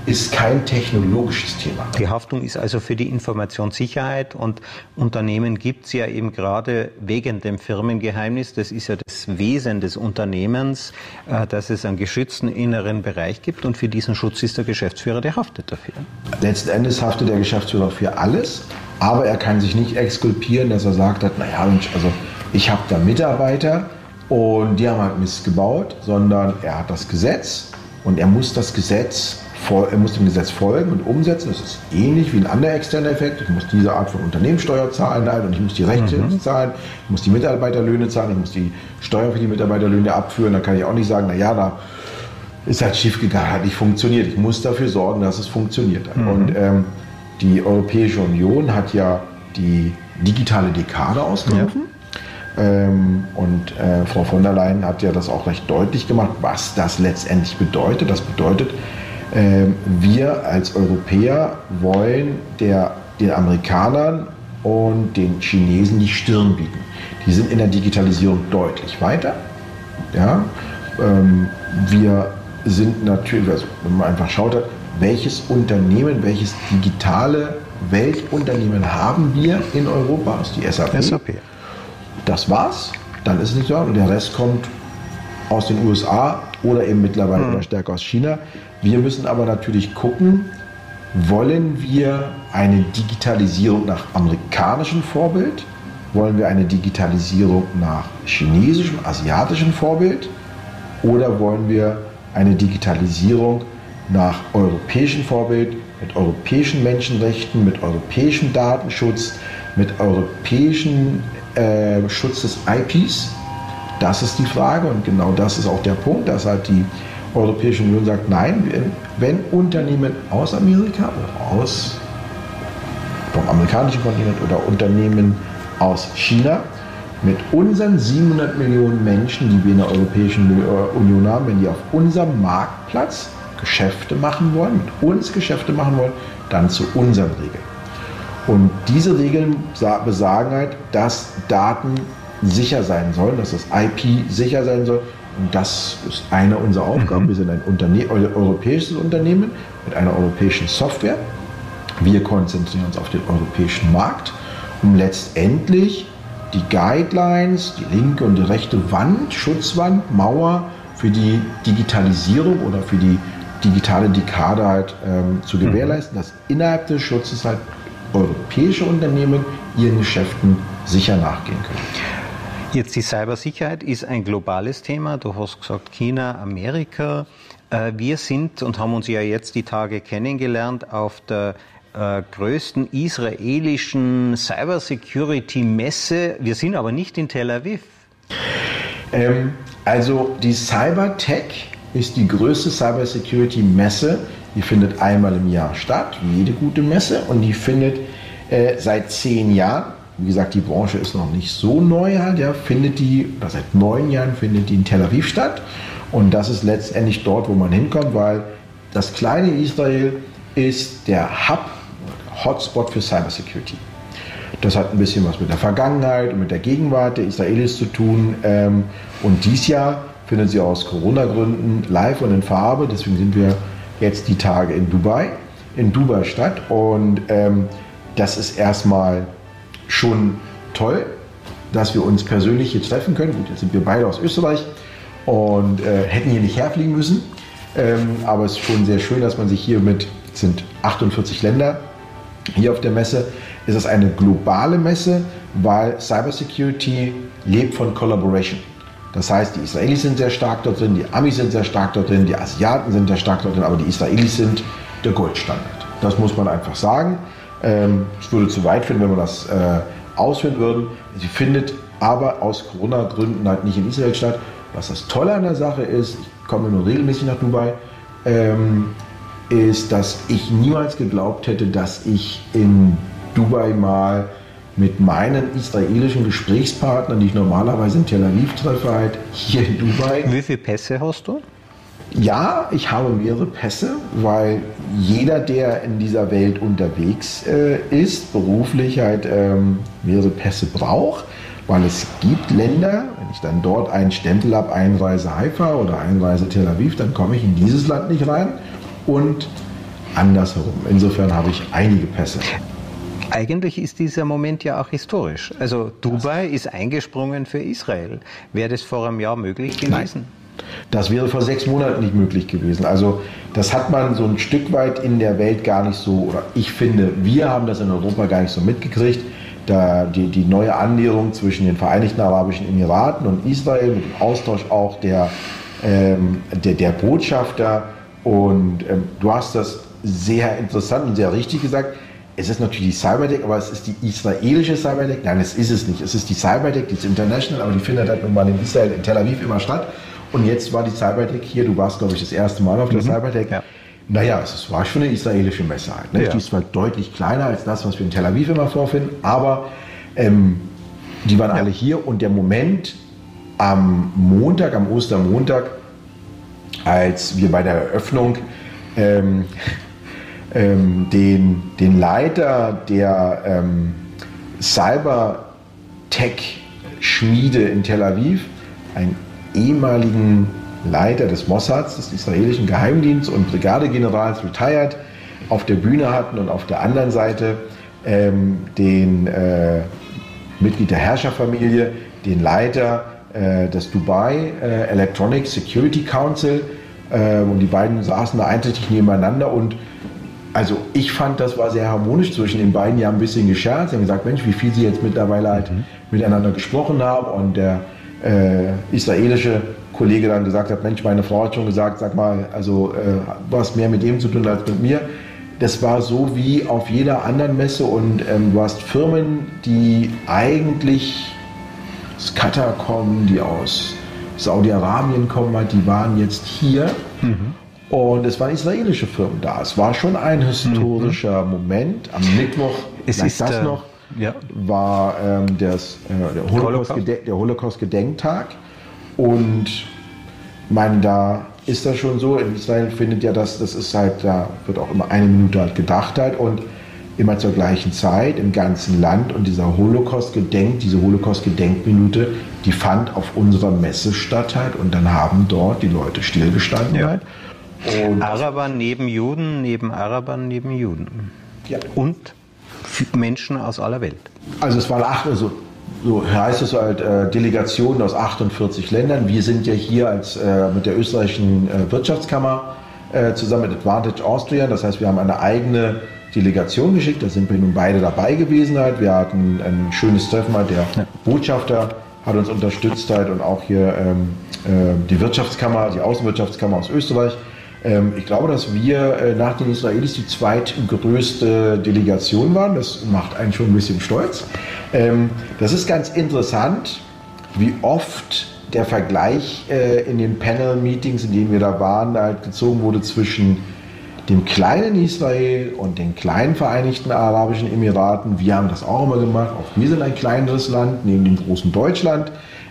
ist kein technologisches Thema. Die Haftung ist also für die Informationssicherheit und Unternehmen gibt es ja eben gerade wegen dem Firmengeheimnis. Das ist ja das Wesen des Unternehmens, äh, dass es einen geschützten inneren Bereich gibt und für diesen Schutz ist der Geschäftsführer, der haftet dafür. Letzten Endes haftet der Geschäftsführer für alles, aber er kann sich nicht exkulpieren, dass er sagt hat, naja Mensch, also ich habe da Mitarbeiter und die haben halt Mist gebaut, sondern er hat das Gesetz und er muss das Gesetz er muss dem Gesetz folgen und umsetzen. Das ist ähnlich wie ein anderer externer Effekt. Ich muss diese Art von Unternehmenssteuer zahlen und ich muss die Rechte mhm. zahlen, ich muss die Mitarbeiterlöhne zahlen, ich muss die Steuer für die Mitarbeiterlöhne abführen. Da kann ich auch nicht sagen, naja, da ist halt schief gegangen, hat nicht funktioniert. Ich muss dafür sorgen, dass es funktioniert. Mhm. Und ähm, die Europäische Union hat ja die digitale Dekade ausgerufen. Ja. Ähm, und äh, Frau von der Leyen hat ja das auch recht deutlich gemacht, was das letztendlich bedeutet. Das bedeutet, wir als Europäer wollen der, den Amerikanern und den Chinesen die Stirn bieten. Die sind in der Digitalisierung deutlich weiter. Ja? Ähm, wir sind natürlich, also wenn man einfach schaut, welches Unternehmen, welches digitale Weltunternehmen haben wir in Europa? Das ist die SAP. SAP. Das war's. Dann ist es nicht so. Und der Rest kommt aus den USA oder eben mittlerweile hm. stärker aus China. Wir müssen aber natürlich gucken, wollen wir eine Digitalisierung nach amerikanischem Vorbild? Wollen wir eine Digitalisierung nach chinesischem, asiatischem Vorbild? Oder wollen wir eine Digitalisierung nach europäischem Vorbild, mit europäischen Menschenrechten, mit europäischem Datenschutz, mit europäischem äh, Schutz des IPs? Das ist die Frage und genau das ist auch der Punkt, dass halt die Europäische Union sagt, nein, wenn Unternehmen aus Amerika oder aus vom amerikanischen Kontinent oder Unternehmen aus China mit unseren 700 Millionen Menschen, die wir in der Europäischen Union haben, wenn die auf unserem Marktplatz Geschäfte machen wollen, mit uns Geschäfte machen wollen, dann zu unseren Regeln. Und diese Regeln besagen halt, dass Daten sicher sein sollen, dass das IP sicher sein soll. Und das ist eine unserer Aufgaben. Mhm. Wir sind ein Unterne europäisches Unternehmen mit einer europäischen Software. Wir konzentrieren uns auf den europäischen Markt, um letztendlich die Guidelines, die linke und die rechte Wand, Schutzwand, Mauer für die Digitalisierung oder für die digitale Dekade halt ähm, zu mhm. gewährleisten, dass innerhalb des Schutzes halt europäische Unternehmen ihren Geschäften sicher nachgehen können. Jetzt die Cybersicherheit ist ein globales Thema. Du hast gesagt China, Amerika. Äh, wir sind und haben uns ja jetzt die Tage kennengelernt auf der äh, größten israelischen Cybersecurity-Messe. Wir sind aber nicht in Tel Aviv. Ähm, also die Cybertech ist die größte Cybersecurity-Messe. Die findet einmal im Jahr statt, wie jede gute Messe, und die findet äh, seit zehn Jahren. Wie gesagt, die Branche ist noch nicht so neu halt, ja, findet die, oder seit neun Jahren findet die in Tel Aviv statt. Und das ist letztendlich dort, wo man hinkommt, weil das kleine Israel ist der Hub, Hotspot für Cybersecurity. Das hat ein bisschen was mit der Vergangenheit und mit der Gegenwart der Israelis zu tun. Ähm, und dies Jahr findet sie aus Corona-Gründen live und in Farbe. Deswegen sind wir jetzt die Tage in Dubai, in Dubai Stadt. Und ähm, das ist erstmal schon toll, dass wir uns persönlich hier treffen können. Gut, jetzt sind wir beide aus Österreich und äh, hätten hier nicht herfliegen müssen. Ähm, aber es ist schon sehr schön, dass man sich hier mit, es sind 48 Länder hier auf der Messe, ist es eine globale Messe, weil Cybersecurity lebt von Collaboration. Das heißt, die Israelis sind sehr stark dort drin, die Amis sind sehr stark dort drin, die Asiaten sind sehr stark dort drin, aber die Israelis sind der Goldstandard. Das muss man einfach sagen. Ähm, würde zu weit finden, wenn wir das äh, ausführen würden. Sie findet aber aus Corona-Gründen halt nicht in Israel statt. Was das Tolle an der Sache ist, ich komme nur regelmäßig nach Dubai, ähm, ist, dass ich niemals geglaubt hätte, dass ich in Dubai mal mit meinen israelischen Gesprächspartnern, die ich normalerweise in Tel Aviv treffe, halt hier in Dubai. Wie viele Pässe hast du? Ja, ich habe mehrere Pässe, weil jeder, der in dieser Welt unterwegs äh, ist, beruflich halt ähm, mehrere Pässe braucht, weil es gibt Länder, wenn ich dann dort einen Stempel habe, Einreise Haifa oder Einreise Tel Aviv, dann komme ich in dieses Land nicht rein und andersherum. Insofern habe ich einige Pässe. Eigentlich ist dieser Moment ja auch historisch. Also Dubai ist eingesprungen für Israel. Wäre das vor einem Jahr möglich gewesen? Nein. Das wäre vor sechs Monaten nicht möglich gewesen. Also das hat man so ein Stück weit in der Welt gar nicht so, oder ich finde, wir haben das in Europa gar nicht so mitgekriegt. Da die, die neue Annäherung zwischen den Vereinigten Arabischen Emiraten und Israel mit dem Austausch auch der, ähm, der, der Botschafter. Und ähm, du hast das sehr interessant und sehr richtig gesagt es ist natürlich die Cyberdeck, aber es ist die israelische Cyberdeck. Nein, es ist es nicht. Es ist die Cyberdeck, die ist international, aber die findet halt nun mal in Israel, in Tel Aviv immer statt. Und jetzt war die Cyberdeck hier, du warst, glaube ich, das erste Mal auf der mhm. Cyberdeck. Ja. Naja, es war schon eine israelische Messe halt. Ne? Ja. Die ist zwar deutlich kleiner als das, was wir in Tel Aviv immer vorfinden, aber ähm, die waren ja. alle hier und der Moment am Montag, am Ostermontag, als wir bei der Eröffnung ähm, ähm, den, den Leiter der ähm, Cyber-Tech-Schmiede in Tel Aviv, einen ehemaligen Leiter des Mossads, des israelischen Geheimdienstes und Brigadegenerals, retired, auf der Bühne hatten und auf der anderen Seite ähm, den äh, Mitglied der Herrscherfamilie, den Leiter äh, des Dubai äh, Electronic Security Council. Äh, und die beiden saßen da einträchtig nebeneinander und also ich fand, das war sehr harmonisch zwischen den beiden. Die haben ein bisschen gescherzt, haben gesagt, Mensch, wie viel sie jetzt mittlerweile halt mhm. miteinander gesprochen haben. Und der äh, israelische Kollege dann gesagt hat, Mensch, meine Frau hat schon gesagt, sag mal, also äh, du hast mehr mit dem zu tun als mit mir. Das war so wie auf jeder anderen Messe und ähm, du hast Firmen, die eigentlich aus Katar kommen, die aus Saudi-Arabien kommen, halt, die waren jetzt hier. Mhm. Und es waren israelische Firmen da. Es war schon ein historischer mhm. Moment. Am Mittwoch, es ist das äh, noch, ja. war ähm, das, äh, der Holocaust-Gedenktag. Holocaust und meine, da ist das schon so. In Israel findet ja das, das ist halt, da wird auch immer eine Minute halt gedacht halt und immer zur gleichen Zeit im ganzen Land. Und dieser Holocaust-Gedenk, diese Holocaust-Gedenkminute, die fand auf unserer Messe statt halt und dann haben dort die Leute stillgestanden ja. halt. Und Araber neben Juden, neben Arabern neben Juden. Ja. Und Menschen aus aller Welt. Also es waren acht, also so heißt es halt, äh, Delegationen aus 48 Ländern. Wir sind ja hier als, äh, mit der österreichischen äh, Wirtschaftskammer äh, zusammen mit Advantage Austria. Das heißt, wir haben eine eigene Delegation geschickt. Da sind wir nun beide dabei gewesen. Halt. Wir hatten ein schönes Treffen. Halt. Der ja. Botschafter hat uns unterstützt halt und auch hier ähm, äh, die Wirtschaftskammer, die Außenwirtschaftskammer aus Österreich. Ähm, ich glaube, dass wir äh, nach den Israelis die zweitgrößte Delegation waren. Das macht einen schon ein bisschen stolz. Ähm, das ist ganz interessant, wie oft der Vergleich äh, in den Panel-Meetings, in denen wir da waren, halt gezogen wurde zwischen dem kleinen Israel und den kleinen Vereinigten Arabischen Emiraten. Wir haben das auch immer gemacht. Auch wir sind ein kleineres Land neben dem großen Deutschland.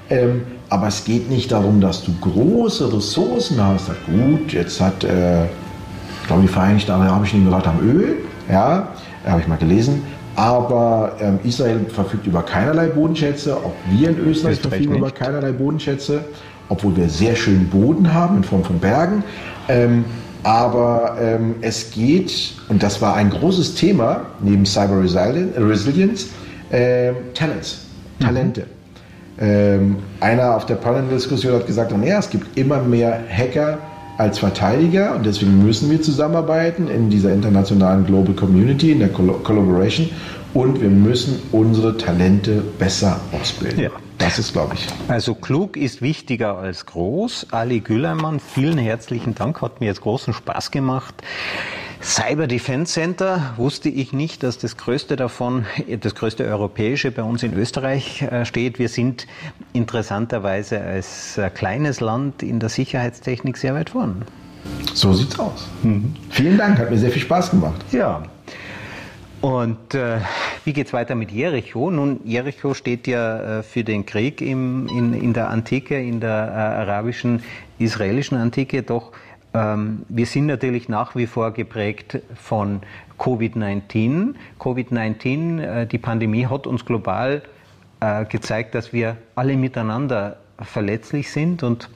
Ähm, aber es geht nicht darum, dass du große Ressourcen hast. Gut, jetzt hat, äh, ich glaube, die Vereinigten Arabischen Emirate am Öl. Ja, habe ich mal gelesen. Aber ähm, Israel verfügt über keinerlei Bodenschätze. Auch wir in Österreich verfügen über keinerlei Bodenschätze, obwohl wir sehr schönen Boden haben in Form von Bergen. Ähm, aber ähm, es geht, und das war ein großes Thema neben Cyber Resilience, äh, Talents, Talente. Mhm. Ähm, einer auf der Panel-Diskussion hat gesagt, naja, es gibt immer mehr Hacker als Verteidiger und deswegen müssen wir zusammenarbeiten in dieser internationalen Global Community, in der Collaboration und wir müssen unsere Talente besser ausbilden. Ja. Das ist, glaube ich. Also klug ist wichtiger als groß. Ali Gülermann, vielen herzlichen Dank, hat mir jetzt großen Spaß gemacht. Cyber Defense Center wusste ich nicht, dass das größte davon, das größte europäische bei uns in Österreich äh, steht. Wir sind interessanterweise als äh, kleines Land in der Sicherheitstechnik sehr weit vorn. So sieht's aus. Mhm. Vielen Dank, hat mir sehr viel Spaß gemacht. Ja. Und äh, wie geht's weiter mit Jericho? Nun, Jericho steht ja äh, für den Krieg im, in, in der Antike, in der äh, arabischen, israelischen Antike, doch wir sind natürlich nach wie vor geprägt von Covid-19. Covid-19, äh, die Pandemie hat uns global äh, gezeigt, dass wir alle miteinander verletzlich sind und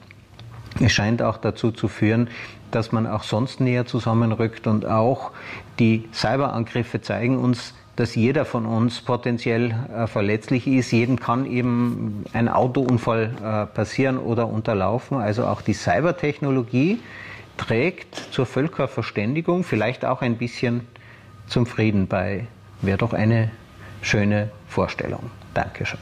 es scheint auch dazu zu führen, dass man auch sonst näher zusammenrückt und auch die Cyberangriffe zeigen uns, dass jeder von uns potenziell äh, verletzlich ist. Jedem kann eben ein Autounfall äh, passieren oder unterlaufen. Also auch die Cybertechnologie trägt zur Völkerverständigung, vielleicht auch ein bisschen zum Frieden bei. Wäre doch eine schöne Vorstellung. Dankeschön.